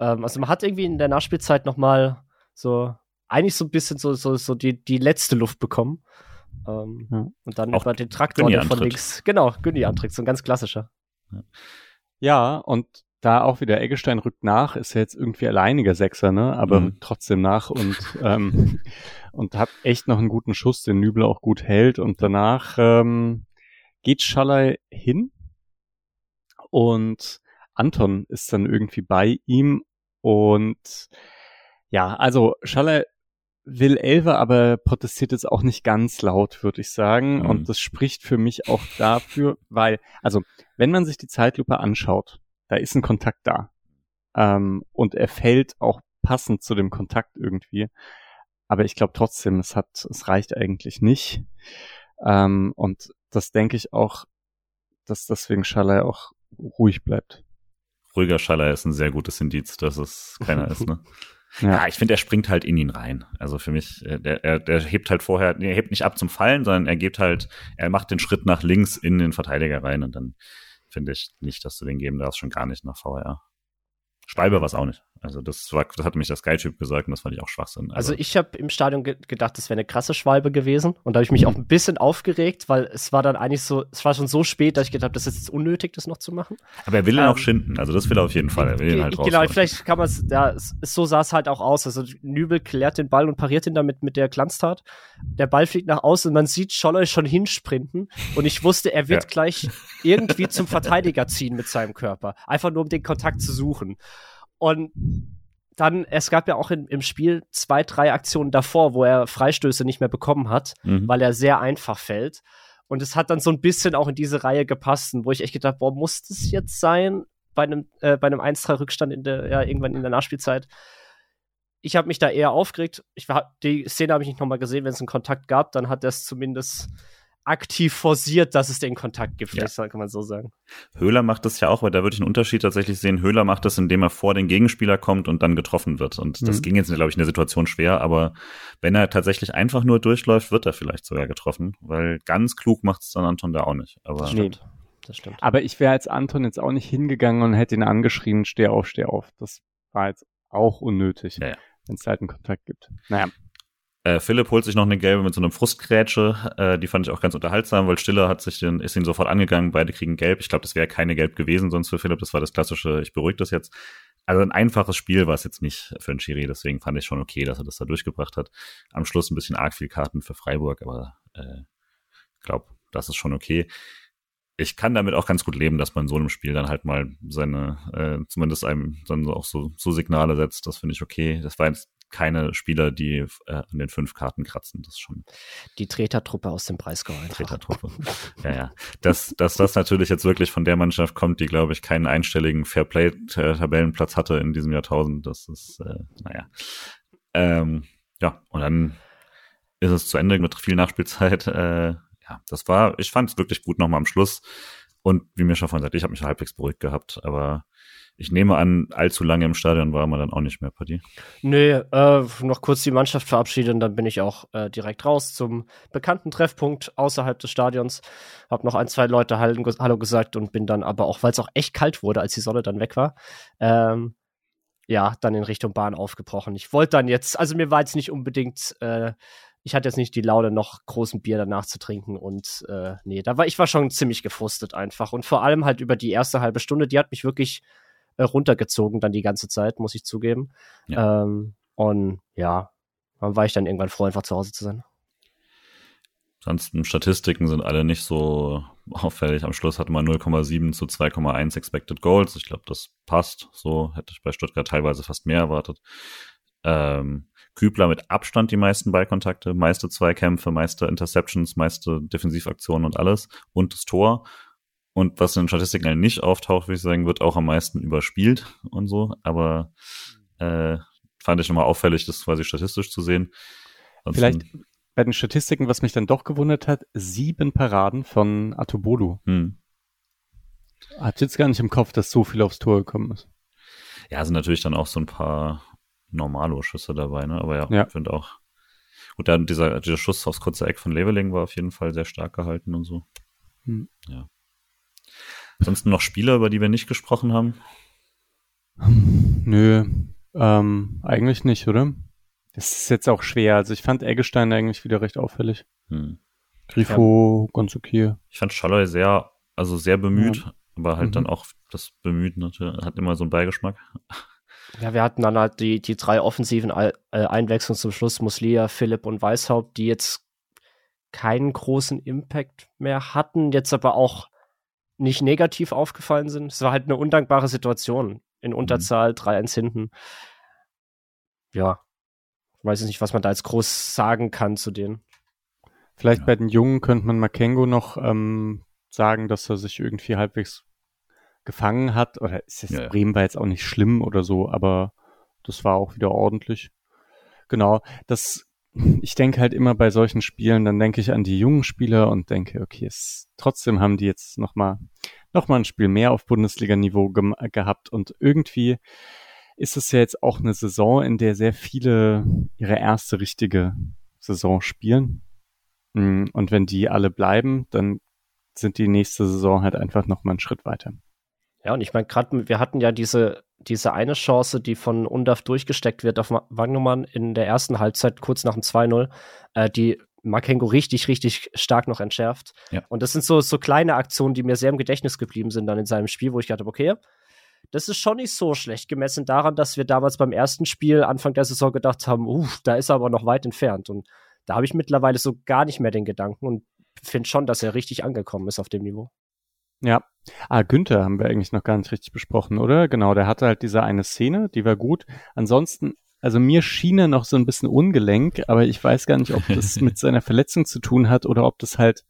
Ähm, also man hat irgendwie in der Nachspielzeit noch mal so eigentlich so ein bisschen so, so, so die, die letzte Luft bekommen. Ähm, ja. Und dann Auch über den Traktor von links. Genau, Günni-Antritt, so ein ganz klassischer. Ja. ja, und da auch wieder Eggestein rückt nach, ist ja jetzt irgendwie alleiniger Sechser, ne? Aber mhm. trotzdem nach und ähm, und hat echt noch einen guten Schuss, den Nübel auch gut hält und danach ähm, geht Schallei hin und Anton ist dann irgendwie bei ihm und ja, also Schaller will Elver, aber protestiert jetzt auch nicht ganz laut, würde ich sagen. Mhm. Und das spricht für mich auch dafür, weil, also, wenn man sich die Zeitlupe anschaut, da ist ein Kontakt da. Ähm, und er fällt auch passend zu dem Kontakt irgendwie. Aber ich glaube trotzdem, es hat, es reicht eigentlich nicht. Ähm, und das denke ich auch, dass deswegen Schaller auch ruhig bleibt. Ruhiger Schaller ist ein sehr gutes Indiz, dass es keiner ist, ne? Ja, ja ich finde, er springt halt in ihn rein. Also für mich, äh, der, er, der hebt halt vorher, er hebt nicht ab zum Fallen, sondern er geht halt, er macht den Schritt nach links in den Verteidiger rein und dann finde ich nicht, dass du den geben darfst, schon gar nicht nach VR. Schwalbe war es auch nicht. Also das war, das hatte mich das Sky-Typ gesagt und das fand ich auch Schwachsinn. Also, also ich habe im Stadion ge gedacht, das wäre eine krasse Schwalbe gewesen und da habe ich mich auch ein bisschen aufgeregt, weil es war dann eigentlich so, es war schon so spät, dass ich gedacht habe, das ist jetzt unnötig, das noch zu machen. Aber er will ihn ähm, auch schinden, also das will er auf jeden Fall. Er will ihn halt Genau, vielleicht kann man es, ja, so sah es halt auch aus. Also Nübel klärt den Ball und pariert ihn damit mit der Glanztat. Der Ball fliegt nach außen und man sieht Scholler schon hinsprinten und ich wusste, er wird ja. gleich irgendwie zum Verteidiger ziehen mit seinem Körper. Einfach nur um den Kontakt zu suchen. Und dann, es gab ja auch in, im Spiel zwei, drei Aktionen davor, wo er Freistöße nicht mehr bekommen hat, mhm. weil er sehr einfach fällt. Und es hat dann so ein bisschen auch in diese Reihe gepasst, wo ich echt gedacht, boah, muss das jetzt sein bei einem, äh, bei einem 1-3-Rückstand in der, ja, irgendwann in der Nachspielzeit? Ich habe mich da eher aufgeregt. Ich die Szene habe ich nicht nochmal gesehen, wenn es einen Kontakt gab, dann hat er es zumindest aktiv forciert, dass es den Kontakt gibt, ja. kann man so sagen. Höhler macht das ja auch, weil da würde ich einen Unterschied tatsächlich sehen. Höhler macht das, indem er vor den Gegenspieler kommt und dann getroffen wird. Und das mhm. ging jetzt, glaube ich, in der Situation schwer, aber wenn er tatsächlich einfach nur durchläuft, wird er vielleicht sogar getroffen, weil ganz klug macht es dann Anton da auch nicht. Aber stimmt. Das stimmt. Aber ich wäre als Anton jetzt auch nicht hingegangen und hätte ihn angeschrien, steh auf, steh auf. Das war jetzt auch unnötig, ja, ja. wenn es halt einen Kontakt gibt. Naja, äh, Philipp holt sich noch eine gelbe mit so einem Frustgrätsche. Äh, die fand ich auch ganz unterhaltsam, weil Stiller hat sich den, ist ihn sofort angegangen. Beide kriegen gelb. Ich glaube, das wäre keine gelb gewesen sonst für Philipp. Das war das klassische, ich beruhige das jetzt. Also ein einfaches Spiel war es jetzt nicht für einen Schiri. Deswegen fand ich schon okay, dass er das da durchgebracht hat. Am Schluss ein bisschen arg viel Karten für Freiburg, aber äh, glaube, das ist schon okay ich kann damit auch ganz gut leben, dass man in so einem Spiel dann halt mal seine, äh, zumindest einem dann auch so, so Signale setzt. Das finde ich okay. Das war jetzt keine Spieler, die äh, an den fünf Karten kratzen. Das ist schon. Die Tretertruppe aus dem Breisgau einfach. Tretertruppe. ja, ja. Dass, dass das natürlich jetzt wirklich von der Mannschaft kommt, die, glaube ich, keinen einstelligen Fairplay-Tabellenplatz hatte in diesem Jahrtausend. Das ist, äh, naja. Ähm, ja, und dann ist es zu Ende mit viel Nachspielzeit. Äh, ja, das war, ich fand es wirklich gut nochmal am Schluss. Und wie mir schon vorhin gesagt, ich habe mich halbwegs beruhigt gehabt, aber ich nehme an, allzu lange im Stadion war man dann auch nicht mehr, Partie. Nee, äh, noch kurz die Mannschaft verabschieden, dann bin ich auch äh, direkt raus zum bekannten Treffpunkt außerhalb des Stadions. Hab noch ein, zwei Leute Hallo gesagt und bin dann aber auch, weil es auch echt kalt wurde, als die Sonne dann weg war, ähm, ja, dann in Richtung Bahn aufgebrochen. Ich wollte dann jetzt, also mir war jetzt nicht unbedingt, äh, ich hatte jetzt nicht die Laune, noch großen Bier danach zu trinken und äh, nee, da war ich war schon ziemlich gefrustet einfach und vor allem halt über die erste halbe Stunde, die hat mich wirklich äh, runtergezogen dann die ganze Zeit, muss ich zugeben. Ja. Ähm, und ja, dann war ich dann irgendwann froh, einfach zu Hause zu sein. Ansonsten Statistiken sind alle nicht so auffällig. Am Schluss hatte man 0,7 zu 2,1 Expected Goals. Ich glaube, das passt. So hätte ich bei Stuttgart teilweise fast mehr erwartet. Ähm, Kübler mit Abstand die meisten Ballkontakte, meiste Zweikämpfe, meiste Interceptions, meiste Defensivaktionen und alles und das Tor. Und was in den Statistiken nicht auftaucht, würde ich sagen, wird auch am meisten überspielt und so. Aber äh, fand ich nochmal auffällig, das quasi statistisch zu sehen. Ansonsten, Vielleicht bei den Statistiken, was mich dann doch gewundert hat, sieben Paraden von Atobolu. Hm. Hat jetzt gar nicht im Kopf, dass so viel aufs Tor gekommen ist. Ja, sind natürlich dann auch so ein paar Normalo-Schüsse dabei, ne? Aber ja, ja. ich finde auch. Gut, dann dieser, dieser Schuss aufs kurze Eck von Leveling war auf jeden Fall sehr stark gehalten und so. Hm. Ja. Ansonsten noch Spieler, über die wir nicht gesprochen haben? Nö, ähm, eigentlich nicht, oder? Das ist jetzt auch schwer. Also ich fand Eggestein eigentlich wieder recht auffällig. Hm. Grifo, ja. ganz okay. Ich fand Schalloy sehr, also sehr bemüht. Ja. aber halt mhm. dann auch das bemüht, ne, hat immer so einen Beigeschmack. Ja, wir hatten dann halt die, die drei offensiven äh, Einwechslungen zum Schluss, Muslia, Philipp und Weishaupt, die jetzt keinen großen Impact mehr hatten, jetzt aber auch nicht negativ aufgefallen sind. Es war halt eine undankbare Situation. In mhm. Unterzahl, mhm. 3-1 hinten. Ja. Ich weiß nicht, was man da jetzt groß sagen kann zu denen. Vielleicht ja. bei den Jungen könnte man Makengo noch ähm, sagen, dass er sich irgendwie halbwegs gefangen hat. Oder ist jetzt ja, Bremen war jetzt auch nicht schlimm oder so, aber das war auch wieder ordentlich. Genau, das ich denke halt immer bei solchen Spielen, dann denke ich an die jungen Spieler und denke, okay, es, trotzdem haben die jetzt nochmal noch mal ein Spiel mehr auf Bundesliga-Niveau ge gehabt und irgendwie ist es ja jetzt auch eine Saison, in der sehr viele ihre erste richtige Saison spielen. Mm, und wenn die alle bleiben, dann sind die nächste Saison halt einfach nochmal einen Schritt weiter. Ja, und ich meine, gerade wir hatten ja diese, diese eine Chance, die von Undaf durchgesteckt wird auf Wagnumann in der ersten Halbzeit, kurz nach dem 2-0, äh, die Makengo richtig, richtig stark noch entschärft. Ja. Und das sind so, so kleine Aktionen, die mir sehr im Gedächtnis geblieben sind dann in seinem Spiel, wo ich dachte, okay, das ist schon nicht so schlecht, gemessen daran, dass wir damals beim ersten Spiel Anfang der Saison gedacht haben, uh, da ist er aber noch weit entfernt. Und da habe ich mittlerweile so gar nicht mehr den Gedanken und finde schon, dass er richtig angekommen ist auf dem Niveau. Ja. Ah, Günther haben wir eigentlich noch gar nicht richtig besprochen, oder? Genau, der hatte halt diese eine Szene, die war gut. Ansonsten, also mir schien er noch so ein bisschen ungelenk, aber ich weiß gar nicht, ob das mit seiner Verletzung zu tun hat oder ob das halt,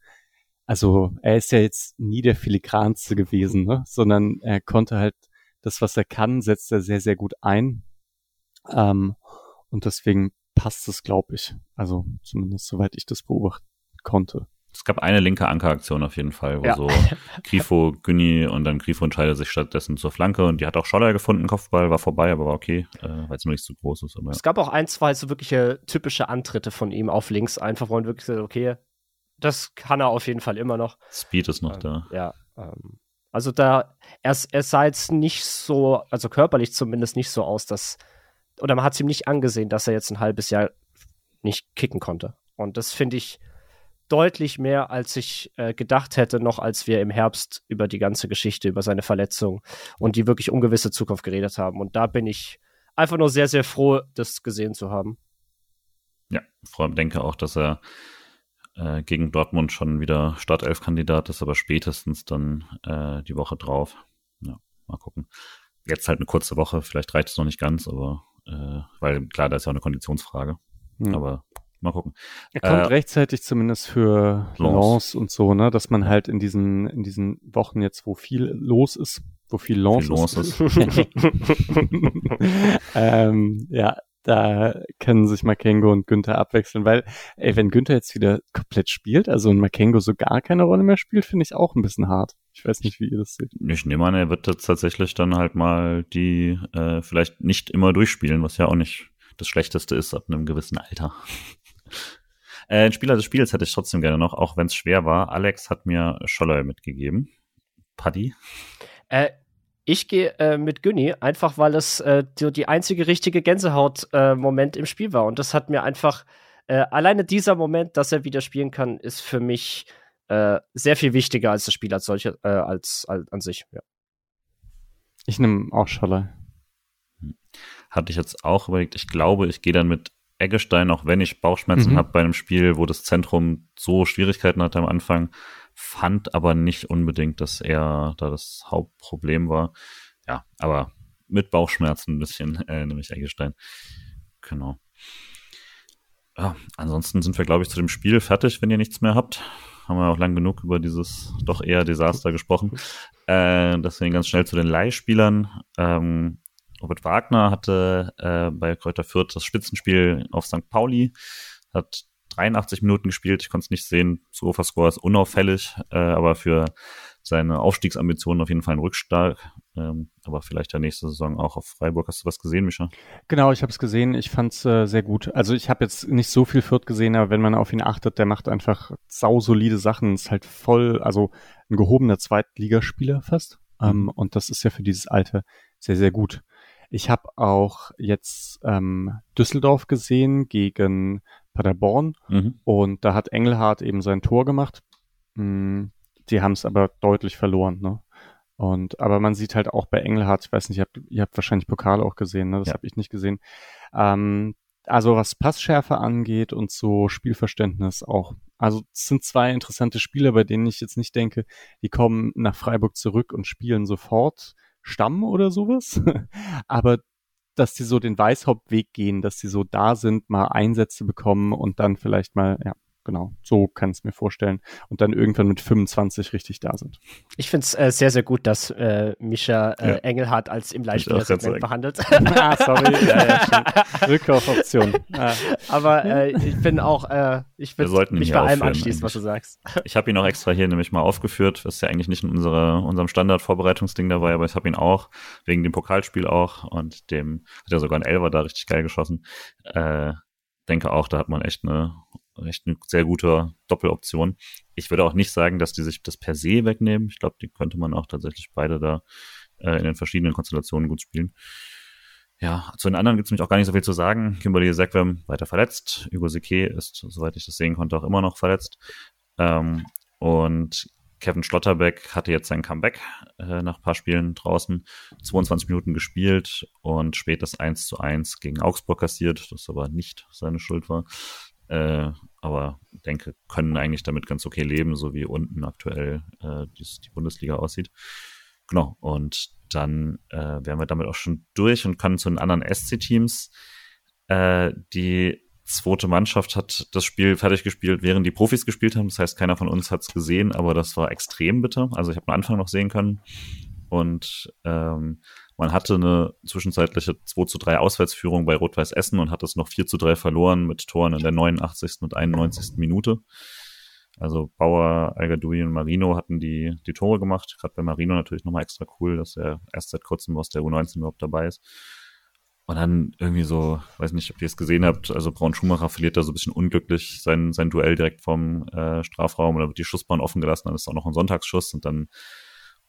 also er ist ja jetzt nie der filigranste gewesen, ne? sondern er konnte halt das, was er kann, setzt er sehr, sehr gut ein. Ähm, und deswegen passt es, glaube ich. Also zumindest soweit ich das beobachten konnte. Es gab eine linke Ankeraktion auf jeden Fall, wo ja. so Grifo, Günni und dann Grifo entscheidet sich stattdessen zur Flanke und die hat auch Scholler gefunden, Kopfball war vorbei, aber war okay, äh, weil es nur nicht so groß ist. Aber, ja. Es gab auch ein, zwei so wirkliche typische Antritte von ihm auf links, einfach wo man wirklich sagt, okay, das kann er auf jeden Fall immer noch. Speed ist noch ähm, da. Ja, ähm, also da, er, er sah jetzt nicht so, also körperlich zumindest nicht so aus, dass, oder man hat es ihm nicht angesehen, dass er jetzt ein halbes Jahr nicht kicken konnte. Und das finde ich, deutlich mehr, als ich äh, gedacht hätte, noch als wir im Herbst über die ganze Geschichte, über seine Verletzung und die wirklich ungewisse Zukunft geredet haben. Und da bin ich einfach nur sehr, sehr froh, das gesehen zu haben. Ja, vor allem denke auch, dass er äh, gegen Dortmund schon wieder Startelf-Kandidat ist, aber spätestens dann äh, die Woche drauf. Ja, mal gucken. Jetzt halt eine kurze Woche, vielleicht reicht es noch nicht ganz, aber äh, weil klar, da ist ja auch eine Konditionsfrage. Hm. Aber Mal gucken. Er kommt äh, rechtzeitig zumindest für Lance und so, ne, dass man halt in diesen, in diesen Wochen jetzt, wo viel los ist, wo viel Lance ist, ist. ähm, ja, da können sich Makengo und Günther abwechseln, weil, ey, wenn Günther jetzt wieder komplett spielt, also ein Makengo so gar keine Rolle mehr spielt, finde ich auch ein bisschen hart. Ich weiß nicht, wie ihr das seht. Ich nehme an, er wird jetzt tatsächlich dann halt mal die äh, vielleicht nicht immer durchspielen, was ja auch nicht das Schlechteste ist ab einem gewissen Alter. Äh, ein Spieler des Spiels hätte ich trotzdem gerne noch, auch wenn es schwer war. Alex hat mir Scholler mitgegeben. Paddy? Äh, ich gehe äh, mit Günni, einfach weil es äh, die, die einzige richtige Gänsehaut-Moment äh, im Spiel war. Und das hat mir einfach, äh, alleine dieser Moment, dass er wieder spielen kann, ist für mich äh, sehr viel wichtiger als das Spiel als solche, äh, als, als an sich. Ja. Ich nehme auch Scholler. Hatte ich jetzt auch überlegt. Ich glaube, ich gehe dann mit Eggestein, auch wenn ich Bauchschmerzen mhm. habe bei einem Spiel, wo das Zentrum so Schwierigkeiten hatte am Anfang, fand aber nicht unbedingt, dass er da das Hauptproblem war. Ja, aber mit Bauchschmerzen ein bisschen, äh, nämlich Eggestein. Genau. Ja, ansonsten sind wir, glaube ich, zu dem Spiel fertig, wenn ihr nichts mehr habt. Haben wir auch lang genug über dieses doch eher Desaster gesprochen. Äh, deswegen ganz schnell zu den Leihspielern. Ähm, Robert Wagner hatte äh, bei Kräuter Fürth das Spitzenspiel auf St. Pauli, hat 83 Minuten gespielt, ich konnte es nicht sehen, Score ist unauffällig, äh, aber für seine Aufstiegsambitionen auf jeden Fall ein Rückstark. Ähm, aber vielleicht der nächste Saison auch auf Freiburg. Hast du was gesehen, Micha? Genau, ich habe es gesehen. Ich fand es äh, sehr gut. Also ich habe jetzt nicht so viel Fürth gesehen, aber wenn man auf ihn achtet, der macht einfach sausolide Sachen. Ist halt voll, also ein gehobener Zweitligaspieler fast. Mhm. Ähm, und das ist ja für dieses Alter sehr, sehr gut. Ich habe auch jetzt ähm, Düsseldorf gesehen gegen Paderborn mhm. und da hat Engelhardt eben sein Tor gemacht. Mm, die haben es aber deutlich verloren. Ne? Und aber man sieht halt auch bei Engelhardt, ich weiß nicht, ihr habt, ihr habt wahrscheinlich Pokal auch gesehen, ne? Das ja. habe ich nicht gesehen. Ähm, also was Passschärfe angeht und so Spielverständnis auch. Also es sind zwei interessante Spieler, bei denen ich jetzt nicht denke, die kommen nach Freiburg zurück und spielen sofort Stamm oder sowas. Aber dass die so den Weißhauptweg gehen, dass sie so da sind, mal Einsätze bekommen und dann vielleicht mal ja, genau, so kann es mir vorstellen. Und dann irgendwann mit 25 richtig da sind. Ich finde es äh, sehr, sehr gut, dass äh, Mischa äh, ja. Engelhardt als im Leihspieler-Segment behandelt. ah, sorry. ja, ja, Rückkaufoption. Ah. Aber äh, ich bin auch, äh, ich würde mich bei allem anschließen, was du sagst. Ich habe ihn auch extra hier nämlich mal aufgeführt, was ja eigentlich nicht in unserer, unserem Standard-Vorbereitungsding dabei, aber ich habe ihn auch, wegen dem Pokalspiel auch und dem, hat er sogar ein Elfer da richtig geil geschossen. Äh, denke auch, da hat man echt eine echt eine sehr gute Doppeloption. Ich würde auch nicht sagen, dass die sich das per se wegnehmen. Ich glaube, die könnte man auch tatsächlich beide da äh, in den verschiedenen Konstellationen gut spielen. Ja, zu den anderen gibt es nämlich auch gar nicht so viel zu sagen. Kimberly Sekwem weiter verletzt. Hugo Seke ist, soweit ich das sehen konnte, auch immer noch verletzt. Ähm, und Kevin Schlotterbeck hatte jetzt sein Comeback äh, nach ein paar Spielen draußen, 22 Minuten gespielt und spät das 1 zu 1 gegen Augsburg kassiert, das aber nicht seine Schuld war. Äh, aber denke, können eigentlich damit ganz okay leben, so wie unten aktuell äh, die, die Bundesliga aussieht. Genau, und dann äh, wären wir damit auch schon durch und können zu den anderen SC-Teams. Äh, die zweite Mannschaft hat das Spiel fertig gespielt, während die Profis gespielt haben. Das heißt, keiner von uns hat es gesehen, aber das war extrem bitter. Also ich habe am Anfang noch sehen können. Und ähm, man hatte eine zwischenzeitliche 2 zu 3 Auswärtsführung bei Rot-Weiß Essen und hat es noch 4 zu 3 verloren mit Toren in der 89. und 91. Minute. Also Bauer, Algadoui und Marino hatten die, die Tore gemacht. Gerade bei Marino natürlich nochmal extra cool, dass er erst seit kurzem aus der U19 überhaupt dabei ist. Und dann irgendwie so, weiß nicht, ob ihr es gesehen habt, also Braun Schumacher verliert da so ein bisschen unglücklich sein, sein Duell direkt vom äh, Strafraum oder wird die Schussbahn offen gelassen, dann ist auch noch ein Sonntagsschuss und dann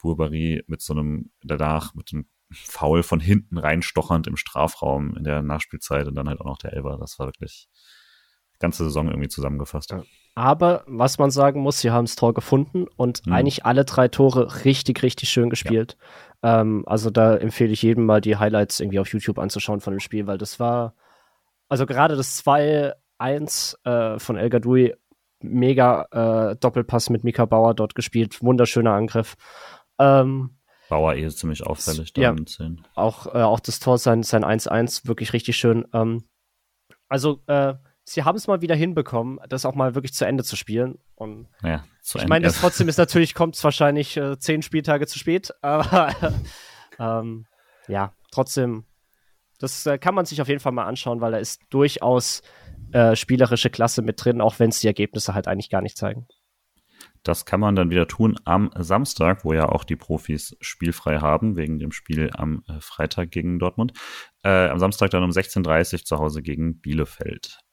Burberry mit so einem, danach mit einem Foul von hinten reinstochernd im Strafraum in der Nachspielzeit und dann halt auch noch der Elber. Das war wirklich ganze Saison irgendwie zusammengefasst. Aber was man sagen muss, sie haben das Tor gefunden und mhm. eigentlich alle drei Tore richtig, richtig schön gespielt. Ja. Ähm, also da empfehle ich jedem mal die Highlights irgendwie auf YouTube anzuschauen von dem Spiel, weil das war, also gerade das 2-1 äh, von El Gadoui, mega äh, Doppelpass mit Mika Bauer dort gespielt, wunderschöner Angriff. Ähm, Bauer eh ziemlich auffällig da ja, in 10. Auch, äh, auch das Tor, sein 1-1, wirklich richtig schön. Ähm, also, äh, sie haben es mal wieder hinbekommen, das auch mal wirklich zu Ende zu spielen. Und ja, zu ich meine, das trotzdem ist natürlich, kommt es wahrscheinlich äh, zehn Spieltage zu spät, aber ähm, ja, trotzdem, das äh, kann man sich auf jeden Fall mal anschauen, weil da ist durchaus äh, spielerische Klasse mit drin, auch wenn es die Ergebnisse halt eigentlich gar nicht zeigen. Das kann man dann wieder tun am Samstag, wo ja auch die Profis spielfrei haben, wegen dem Spiel am äh, Freitag gegen Dortmund. Äh, am Samstag dann um 16.30 Uhr zu Hause gegen Bielefeld.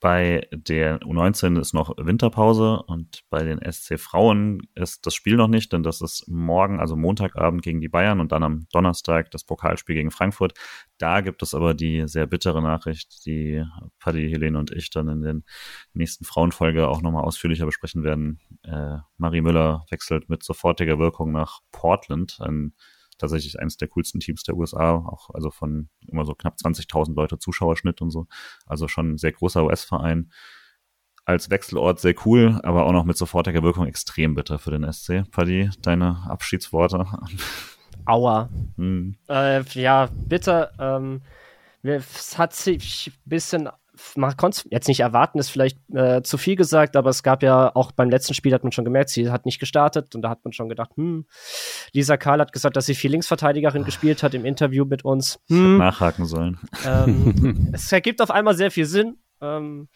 Bei der U19 ist noch Winterpause und bei den SC Frauen ist das Spiel noch nicht, denn das ist morgen, also Montagabend gegen die Bayern und dann am Donnerstag das Pokalspiel gegen Frankfurt. Da gibt es aber die sehr bittere Nachricht, die Paddy, Helene und ich dann in den nächsten Frauenfolge auch nochmal ausführlicher besprechen werden. Äh, Marie Müller wechselt mit sofortiger Wirkung nach Portland, ein tatsächlich eines der coolsten Teams der USA, auch also von immer so knapp 20.000 Leute Zuschauerschnitt und so. Also schon ein sehr großer US-Verein. Als Wechselort sehr cool, aber auch noch mit sofortiger Wirkung extrem bitter für den SC. Paddy, deine Abschiedsworte? Aua. Hm. Äh, ja, bitter. Ähm, es hat sich ein bisschen man konnte jetzt nicht erwarten, ist vielleicht äh, zu viel gesagt, aber es gab ja auch beim letzten Spiel hat man schon gemerkt, sie hat nicht gestartet und da hat man schon gedacht, hm, Lisa Karl hat gesagt, dass sie viel Linksverteidigerin gespielt hat im Interview mit uns. Hm, nachhaken sollen. Ähm, es ergibt auf einmal sehr viel Sinn. Ähm,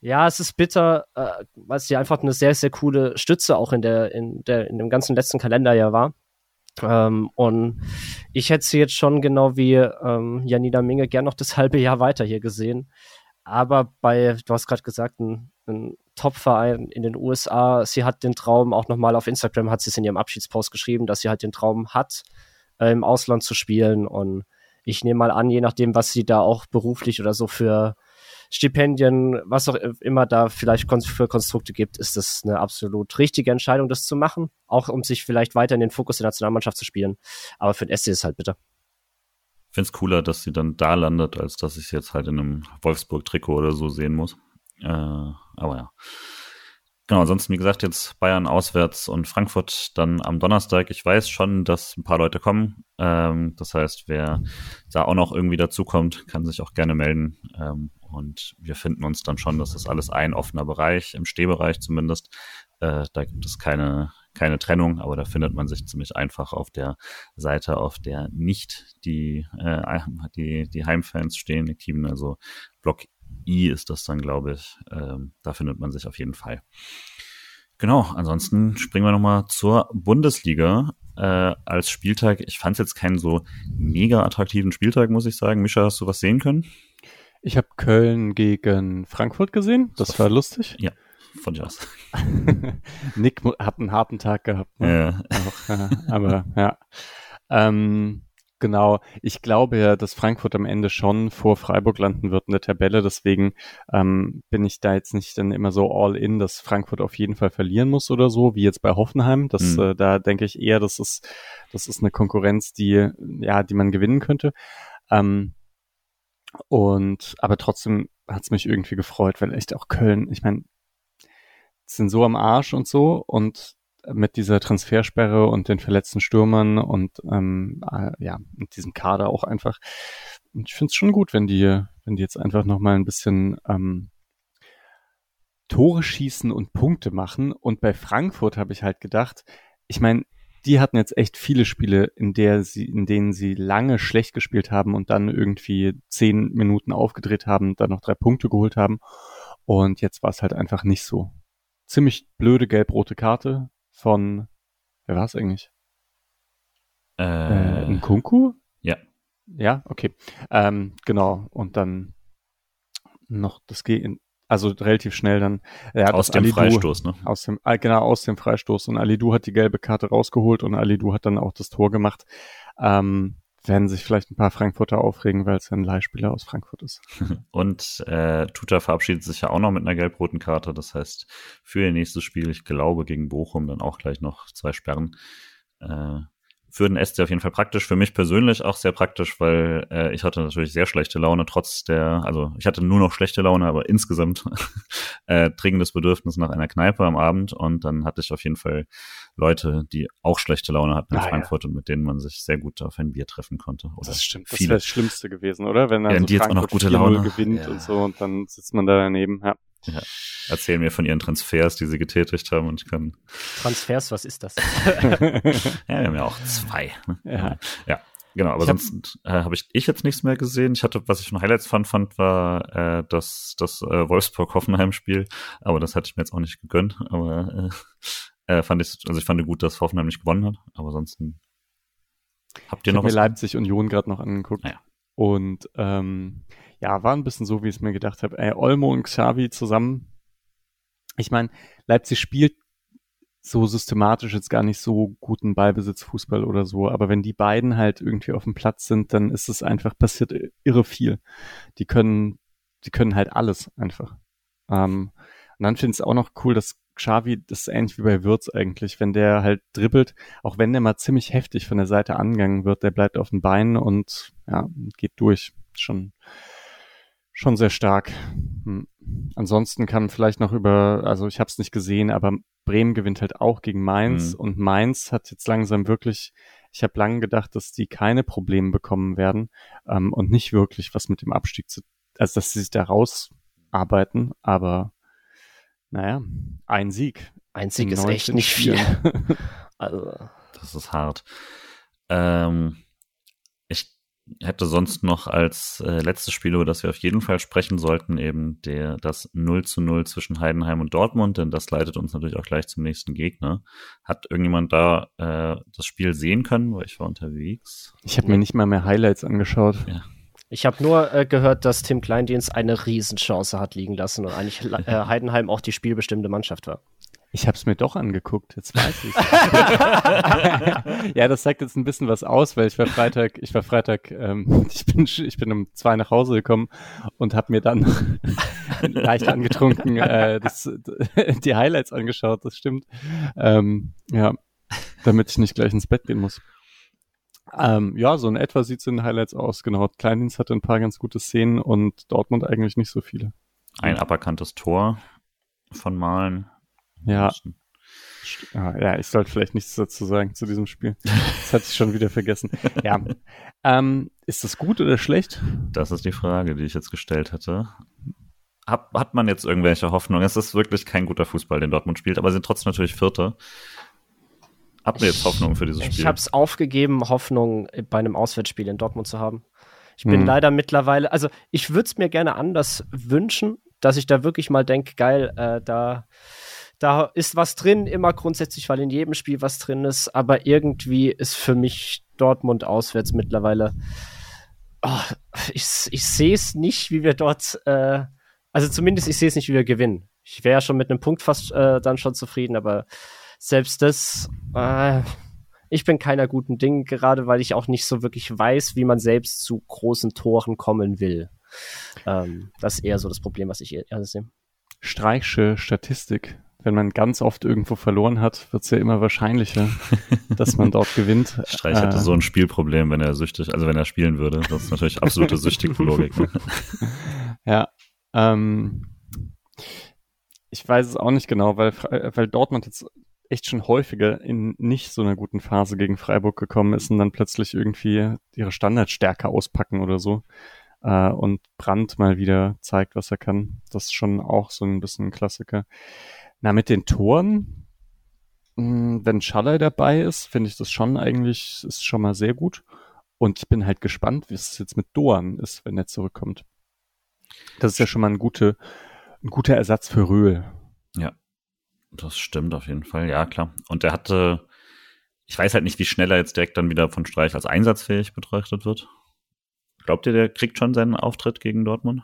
ja, es ist bitter, äh, weil sie einfach eine sehr, sehr coole Stütze auch in der, in der, in dem ganzen letzten Kalenderjahr war. Ähm, und ich hätte sie jetzt schon genau wie ähm, Janina Minge gern noch das halbe Jahr weiter hier gesehen. Aber bei, du hast gerade gesagt, ein, ein Top-Verein in den USA, sie hat den Traum, auch nochmal auf Instagram hat sie es in ihrem Abschiedspost geschrieben, dass sie halt den Traum hat, äh, im Ausland zu spielen. Und ich nehme mal an, je nachdem, was sie da auch beruflich oder so für Stipendien, was auch immer da vielleicht für Konstrukte gibt, ist das eine absolut richtige Entscheidung, das zu machen. Auch um sich vielleicht weiter in den Fokus der Nationalmannschaft zu spielen. Aber für den SC ist es halt bitter. Finde es cooler, dass sie dann da landet, als dass ich es jetzt halt in einem Wolfsburg-Trikot oder so sehen muss. Äh, aber ja. Genau, ansonsten, wie gesagt, jetzt Bayern auswärts und Frankfurt dann am Donnerstag. Ich weiß schon, dass ein paar Leute kommen. Ähm, das heißt, wer da auch noch irgendwie dazukommt, kann sich auch gerne melden. Ähm, und wir finden uns dann schon, das ist alles ein offener Bereich, im Stehbereich zumindest. Äh, da gibt es keine, keine Trennung, aber da findet man sich ziemlich einfach auf der Seite, auf der nicht die, äh, die, die Heimfans stehen, die Team, also Block I ist das dann, glaube ich. Ähm, da findet man sich auf jeden Fall. Genau, ansonsten springen wir nochmal zur Bundesliga äh, als Spieltag. Ich fand es jetzt keinen so mega attraktiven Spieltag, muss ich sagen. Mischa, hast du was sehen können? Ich habe Köln gegen Frankfurt gesehen. Das war lustig. Ja, von dir aus. Nick hat einen harten Tag gehabt. Ne? Ja. Auch. Aber ja. Ähm, Genau, ich glaube ja, dass Frankfurt am Ende schon vor Freiburg landen wird in der Tabelle. Deswegen ähm, bin ich da jetzt nicht dann immer so all in, dass Frankfurt auf jeden Fall verlieren muss oder so, wie jetzt bei Hoffenheim. Das, mhm. äh, da denke ich eher, das ist, das ist eine Konkurrenz, die, ja, die man gewinnen könnte. Ähm, und aber trotzdem hat es mich irgendwie gefreut, weil echt auch Köln, ich meine, sind so am Arsch und so und mit dieser Transfersperre und den verletzten Stürmern und ähm, äh, ja, mit diesem Kader auch einfach. Ich finde es schon gut, wenn die, wenn die jetzt einfach nochmal ein bisschen ähm, Tore schießen und Punkte machen. Und bei Frankfurt habe ich halt gedacht, ich meine, die hatten jetzt echt viele Spiele, in der sie, in denen sie lange schlecht gespielt haben und dann irgendwie zehn Minuten aufgedreht haben, dann noch drei Punkte geholt haben. Und jetzt war es halt einfach nicht so. Ziemlich blöde gelb-rote Karte, von, wer war es eigentlich? Äh, äh, Kunku? Ja. Ja, okay. Ähm, genau. Und dann noch das Gehen, also relativ schnell dann. Er aus dem Alidu, Freistoß, ne? Aus dem, äh, genau, aus dem Freistoß. Und Alidu hat die gelbe Karte rausgeholt und Alidu hat dann auch das Tor gemacht. Ähm, werden sich vielleicht ein paar Frankfurter aufregen, weil es ein Leihspieler aus Frankfurt ist. Und äh, Tuta verabschiedet sich ja auch noch mit einer gelb-roten Karte. Das heißt, für ihr nächstes Spiel, ich glaube, gegen Bochum dann auch gleich noch zwei Sperren. Äh, für den SC auf jeden Fall praktisch. Für mich persönlich auch sehr praktisch, weil äh, ich hatte natürlich sehr schlechte Laune, trotz der, also ich hatte nur noch schlechte Laune, aber insgesamt äh, dringendes Bedürfnis nach einer Kneipe am Abend. Und dann hatte ich auf jeden Fall Leute, die auch schlechte Laune hatten in ah, Frankfurt ja. und mit denen man sich sehr gut auf ein Bier treffen konnte. Oder das stimmt. Das wäre das Schlimmste gewesen, oder? Wenn dann ja, so die jetzt auch noch gute Laune gewinnt ja. und so und dann sitzt man da daneben. Ja. Ja. Erzählen mir von ihren Transfers, die sie getätigt haben und ich kann. Transfers, was ist das? ja, wir haben ja auch zwei. Ne? Ja. ja. Genau, aber ich sonst äh, habe ich, ich jetzt nichts mehr gesehen. Ich hatte, was ich von Highlights fand, fand war äh, das, das äh, Wolfsburg-Hoffenheim-Spiel, aber das hatte ich mir jetzt auch nicht gegönnt. Aber äh, äh, fand ich, also ich fand gut, dass Hoffenheim nicht gewonnen hat, aber ansonsten habt ihr ich noch was? mir Leipzig Union gerade noch angeguckt. Ja. Und ähm, ja, war ein bisschen so, wie ich es mir gedacht habe. Ey, Olmo und Xavi zusammen. Ich meine, Leipzig spielt so systematisch jetzt gar nicht so guten Ballbesitz Fußball oder so, aber wenn die beiden halt irgendwie auf dem Platz sind, dann ist es einfach passiert irre viel. Die können, die können halt alles einfach. Ähm, und dann finde ich es auch noch cool, dass Xavi, das ist ähnlich wie bei Würz eigentlich, wenn der halt dribbelt, auch wenn der mal ziemlich heftig von der Seite angegangen wird, der bleibt auf den Beinen und ja, geht durch. Schon, schon sehr stark. Hm. Ansonsten kann vielleicht noch über, also ich habe es nicht gesehen, aber Bremen gewinnt halt auch gegen Mainz mhm. und Mainz hat jetzt langsam wirklich, ich habe lange gedacht, dass die keine Probleme bekommen werden ähm, und nicht wirklich was mit dem Abstieg zu, also dass sie sich da rausarbeiten, aber naja, ein Sieg. Ein Sieg ist echt nicht viel. also. Das ist hart. Ähm, hätte sonst noch als äh, letztes Spiel, über das wir auf jeden Fall sprechen sollten, eben der, das 0 zu 0 zwischen Heidenheim und Dortmund, denn das leitet uns natürlich auch gleich zum nächsten Gegner. Hat irgendjemand da äh, das Spiel sehen können, weil ich war unterwegs? Ich habe mir nicht mal mehr Highlights angeschaut. Ja. Ich habe nur äh, gehört, dass Tim Kleindienst eine Riesenchance hat liegen lassen und eigentlich äh, Heidenheim auch die spielbestimmte Mannschaft war. Ich habe es mir doch angeguckt, jetzt weiß ich. ja, das sagt jetzt ein bisschen was aus, weil ich war Freitag, ich war Freitag, ähm, ich bin ich bin um zwei nach Hause gekommen und habe mir dann leicht angetrunken äh, das, die Highlights angeschaut. Das stimmt. Ähm, ja, damit ich nicht gleich ins Bett gehen muss. Ähm, ja, so in etwa sieht es in den Highlights aus. Genau, Kleindienst hatte ein paar ganz gute Szenen und Dortmund eigentlich nicht so viele. Ein aberkanntes Tor von Malen ja. Ja, ich sollte vielleicht nichts dazu sagen zu diesem Spiel. Das hatte ich schon wieder vergessen. Ja. Ähm, ist das gut oder schlecht? Das ist die Frage, die ich jetzt gestellt hatte. Hat, hat man jetzt irgendwelche Hoffnung? Es ist wirklich kein guter Fußball, den Dortmund spielt, aber sie sind trotzdem natürlich Vierter. Habt ihr jetzt Hoffnung für dieses Spiel? Ich habe es aufgegeben, Hoffnung bei einem Auswärtsspiel in Dortmund zu haben. Ich bin hm. leider mittlerweile, also ich würde es mir gerne anders wünschen, dass ich da wirklich mal denke, geil, äh, da da ist was drin, immer grundsätzlich, weil in jedem Spiel was drin ist, aber irgendwie ist für mich Dortmund auswärts mittlerweile. Oh, ich ich sehe es nicht, wie wir dort, äh, also zumindest ich sehe es nicht, wie wir gewinnen. Ich wäre ja schon mit einem Punkt fast äh, dann schon zufrieden, aber selbst das, äh, ich bin keiner guten Ding, gerade weil ich auch nicht so wirklich weiß, wie man selbst zu großen Toren kommen will. Ähm, das ist eher so das Problem, was ich eher sehe. Streichsche Statistik wenn man ganz oft irgendwo verloren hat, wird es ja immer wahrscheinlicher, dass man dort gewinnt. Streich hätte äh, so ein Spielproblem, wenn er süchtig, also wenn er spielen würde. Das ist natürlich absolute süchtige Logik. Ne? Ja. Ähm, ich weiß es auch nicht genau, weil, weil Dortmund jetzt echt schon häufiger in nicht so einer guten Phase gegen Freiburg gekommen ist und dann plötzlich irgendwie ihre Standardstärke auspacken oder so. Äh, und Brandt mal wieder zeigt, was er kann. Das ist schon auch so ein bisschen ein Klassiker. Na, mit den Toren, hm, wenn Schaller dabei ist, finde ich das schon eigentlich, ist schon mal sehr gut. Und ich bin halt gespannt, wie es jetzt mit Doan ist, wenn er zurückkommt. Das ist ja schon mal ein, gute, ein guter Ersatz für Röhl. Ja, das stimmt auf jeden Fall. Ja, klar. Und er hatte, ich weiß halt nicht, wie schnell er jetzt direkt dann wieder von Streich als einsatzfähig betrachtet wird. Glaubt ihr, der kriegt schon seinen Auftritt gegen Dortmund?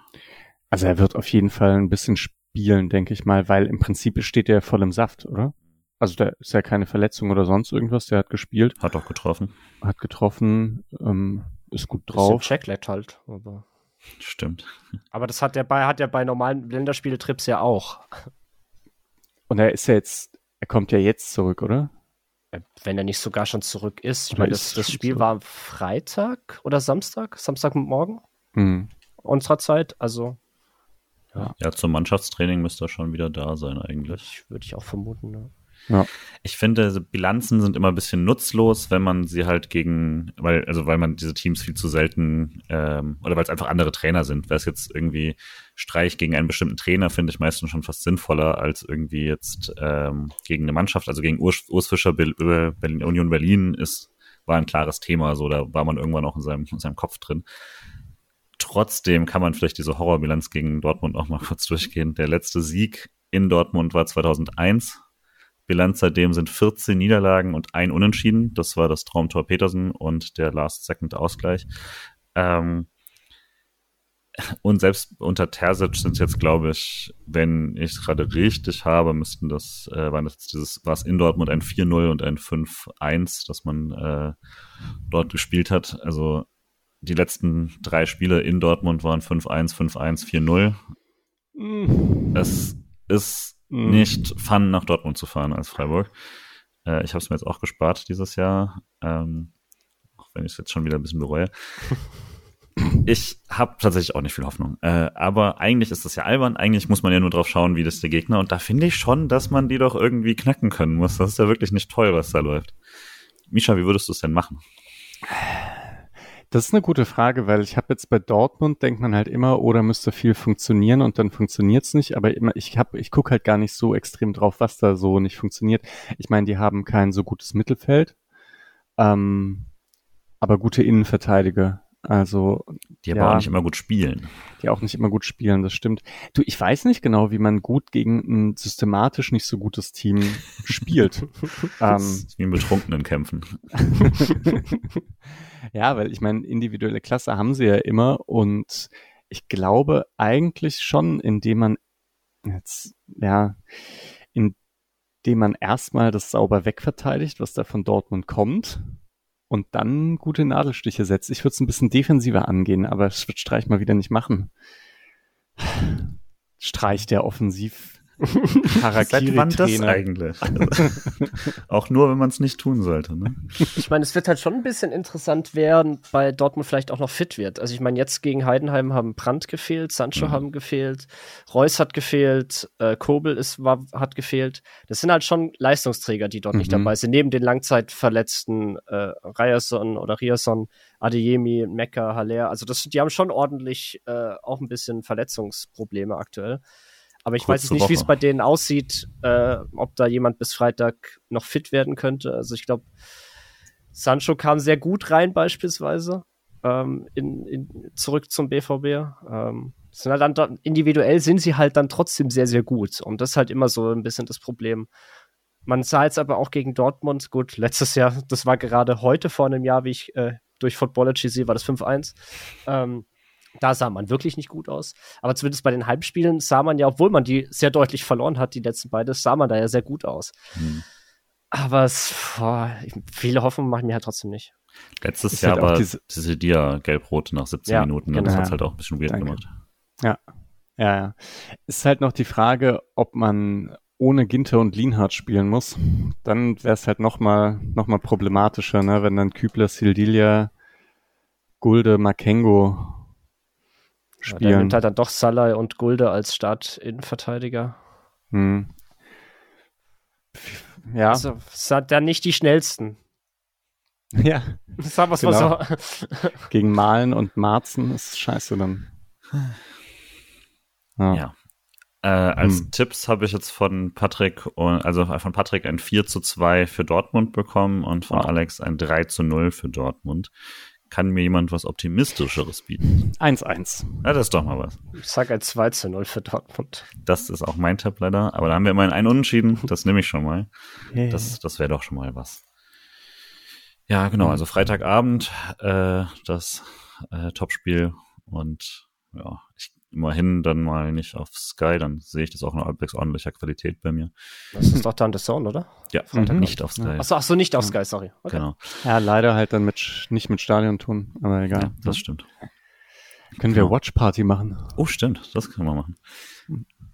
Also er wird auf jeden Fall ein bisschen spielen, denke ich mal, weil im Prinzip steht der voll im Saft, oder? Also da ist ja keine Verletzung oder sonst irgendwas, der hat gespielt. Hat auch getroffen. Hat getroffen, ähm, ist gut drauf. Checklet halt, aber. Stimmt. Aber das hat er bei, hat er bei normalen Länderspieltrips ja auch. Und er ist ja jetzt, er kommt ja jetzt zurück, oder? Äh, wenn er nicht sogar schon zurück ist. Ich meine, das, das Spiel war Freitag oder Samstag, Samstagmorgen mhm. unserer Zeit. Also ja. ja, zum Mannschaftstraining müsste er schon wieder da sein eigentlich. Würde ich auch vermuten, ne? Ja. Ich finde, Bilanzen sind immer ein bisschen nutzlos, wenn man sie halt gegen, weil, also weil man diese Teams viel zu selten, ähm, oder weil es einfach andere Trainer sind. Wäre es jetzt irgendwie Streich gegen einen bestimmten Trainer, finde ich meistens schon fast sinnvoller, als irgendwie jetzt ähm, gegen eine Mannschaft, also gegen Urs, Urs Fischer Berlin, Union Berlin ist, war ein klares Thema, so da war man irgendwann auch in seinem, in seinem Kopf drin. Trotzdem kann man vielleicht diese Horrorbilanz gegen Dortmund auch mal kurz durchgehen. Der letzte Sieg in Dortmund war 2001. Bilanz seitdem sind 14 Niederlagen und ein Unentschieden. Das war das Traumtor Petersen und der Last-Second-Ausgleich. Ähm, und selbst unter Terzic sind es jetzt, glaube ich, wenn ich es gerade richtig habe, müssten das, äh, waren das dieses, war es in Dortmund ein 4-0 und ein 5-1, dass man äh, dort gespielt hat. Also die letzten drei Spiele in Dortmund waren 5-1, 5-1, 4-0. Mm. Es ist mm. nicht fun, nach Dortmund zu fahren als Freiburg. Äh, ich habe es mir jetzt auch gespart dieses Jahr, ähm, auch wenn ich es jetzt schon wieder ein bisschen bereue. ich habe tatsächlich auch nicht viel Hoffnung. Äh, aber eigentlich ist das ja albern. Eigentlich muss man ja nur drauf schauen, wie das der Gegner. Und da finde ich schon, dass man die doch irgendwie knacken können muss. Das ist ja wirklich nicht toll, was da läuft. Misha, wie würdest du es denn machen? Das ist eine gute Frage, weil ich habe jetzt bei Dortmund denkt man halt immer, oder oh, müsste viel funktionieren und dann funktioniert's nicht. Aber immer, ich habe, ich gucke halt gar nicht so extrem drauf, was da so nicht funktioniert. Ich meine, die haben kein so gutes Mittelfeld, ähm, aber gute Innenverteidiger. Also die aber ja, auch nicht immer gut spielen. Die auch nicht immer gut spielen, das stimmt. Du, ich weiß nicht genau, wie man gut gegen ein systematisch nicht so gutes Team spielt. ähm, wie in betrunkenen Kämpfen. ja, weil ich meine, individuelle Klasse haben sie ja immer und ich glaube eigentlich schon, indem man jetzt, ja, indem man erstmal das sauber wegverteidigt, was da von Dortmund kommt und dann gute Nadelstiche setzt. Ich würde es ein bisschen defensiver angehen, aber es wird Streich mal wieder nicht machen. Streich der offensiv Seit wann das eigentlich? auch nur, wenn man es nicht tun sollte. Ne? Ich meine, es wird halt schon ein bisschen interessant werden, weil Dortmund vielleicht auch noch fit wird. Also ich meine, jetzt gegen Heidenheim haben Brandt gefehlt, Sancho mhm. haben gefehlt, Reus hat gefehlt, äh, Kobel ist, war, hat gefehlt. Das sind halt schon Leistungsträger, die dort mhm. nicht dabei sind. Neben den Langzeitverletzten äh, Ryerson oder Riason, Adeyemi, Mecca, Haller. Also das, die haben schon ordentlich äh, auch ein bisschen Verletzungsprobleme aktuell. Aber ich Kurze weiß nicht, wie es bei denen aussieht, äh, ob da jemand bis Freitag noch fit werden könnte. Also ich glaube, Sancho kam sehr gut rein beispielsweise ähm, in, in, zurück zum BVB. Ähm, sind halt dann individuell sind sie halt dann trotzdem sehr, sehr gut. Und das ist halt immer so ein bisschen das Problem. Man sah jetzt aber auch gegen Dortmund, gut, letztes Jahr, das war gerade heute vor einem Jahr, wie ich äh, durch Footballogy sehe, war das 5-1. Ähm, da sah man wirklich nicht gut aus. Aber zumindest bei den Heimspielen sah man ja, obwohl man die sehr deutlich verloren hat, die letzten beide, sah man da ja sehr gut aus. Hm. Aber es, boah, viele Hoffnungen machen mir halt trotzdem nicht. Letztes ist Jahr halt war diese, Dia gelb-rote nach 17 ja, Minuten. Ne? Genau. Das hat es halt auch ein bisschen weird Danke. gemacht. Ja. Ja, ja. Ist halt noch die Frage, ob man ohne Ginter und Lienhardt spielen muss. Dann wäre es halt noch mal, noch mal problematischer, ne? wenn dann Kübler, Sildilia, Gulde, Makengo spielen. Ja, nimmt halt dann doch Salah und Gulde als Start-Innenverteidiger. Hm. Ja. Also, es hat dann nicht die schnellsten. Ja. Sagen wir genau. mal so. Gegen Malen und Marzen ist scheiße dann. Ja. ja. Äh, als hm. Tipps habe ich jetzt von Patrick, also von Patrick ein 4 zu 2 für Dortmund bekommen und von wow. Alex ein 3 zu 0 für Dortmund. Kann mir jemand was Optimistischeres bieten? 1-1. Ja, das ist doch mal was. Ich sag ein 2 zu 0 für Dortmund. Das ist auch mein Tipp leider, aber da haben wir immerhin einen Unentschieden, das nehme ich schon mal. Yeah. Das, das wäre doch schon mal was. Ja, genau, also Freitagabend äh, das äh, Topspiel und ja, ich immerhin dann mal nicht auf Sky, dann sehe ich das auch in halbwegs ordentlicher Qualität bei mir. Das ist doch dann The Zone, oder? Ja, Freitag mhm. nicht auf Sky. Achso, ach so, nicht auf Sky, sorry. Okay. Genau. Ja, leider halt dann mit nicht mit Stadion tun, aber egal. Ja, das stimmt. Können wir genau. Watch Party machen? Oh, stimmt, das können wir machen.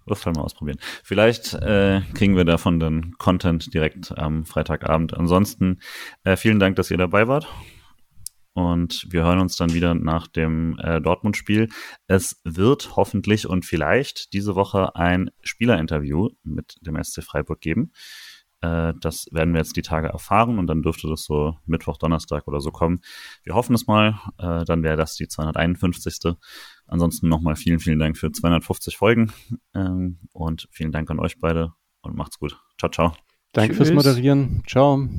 Das wollen wir ausprobieren. Vielleicht äh, kriegen wir davon dann Content direkt am Freitagabend. Ansonsten äh, vielen Dank, dass ihr dabei wart und wir hören uns dann wieder nach dem äh, Dortmund-Spiel. Es wird hoffentlich und vielleicht diese Woche ein Spielerinterview mit dem SC Freiburg geben. Äh, das werden wir jetzt die Tage erfahren und dann dürfte das so Mittwoch, Donnerstag oder so kommen. Wir hoffen es mal. Äh, dann wäre das die 251. Ansonsten nochmal vielen, vielen Dank für 250 Folgen ähm, und vielen Dank an euch beide und macht's gut. Ciao, ciao. Danke Tschüss. fürs Moderieren. Ciao.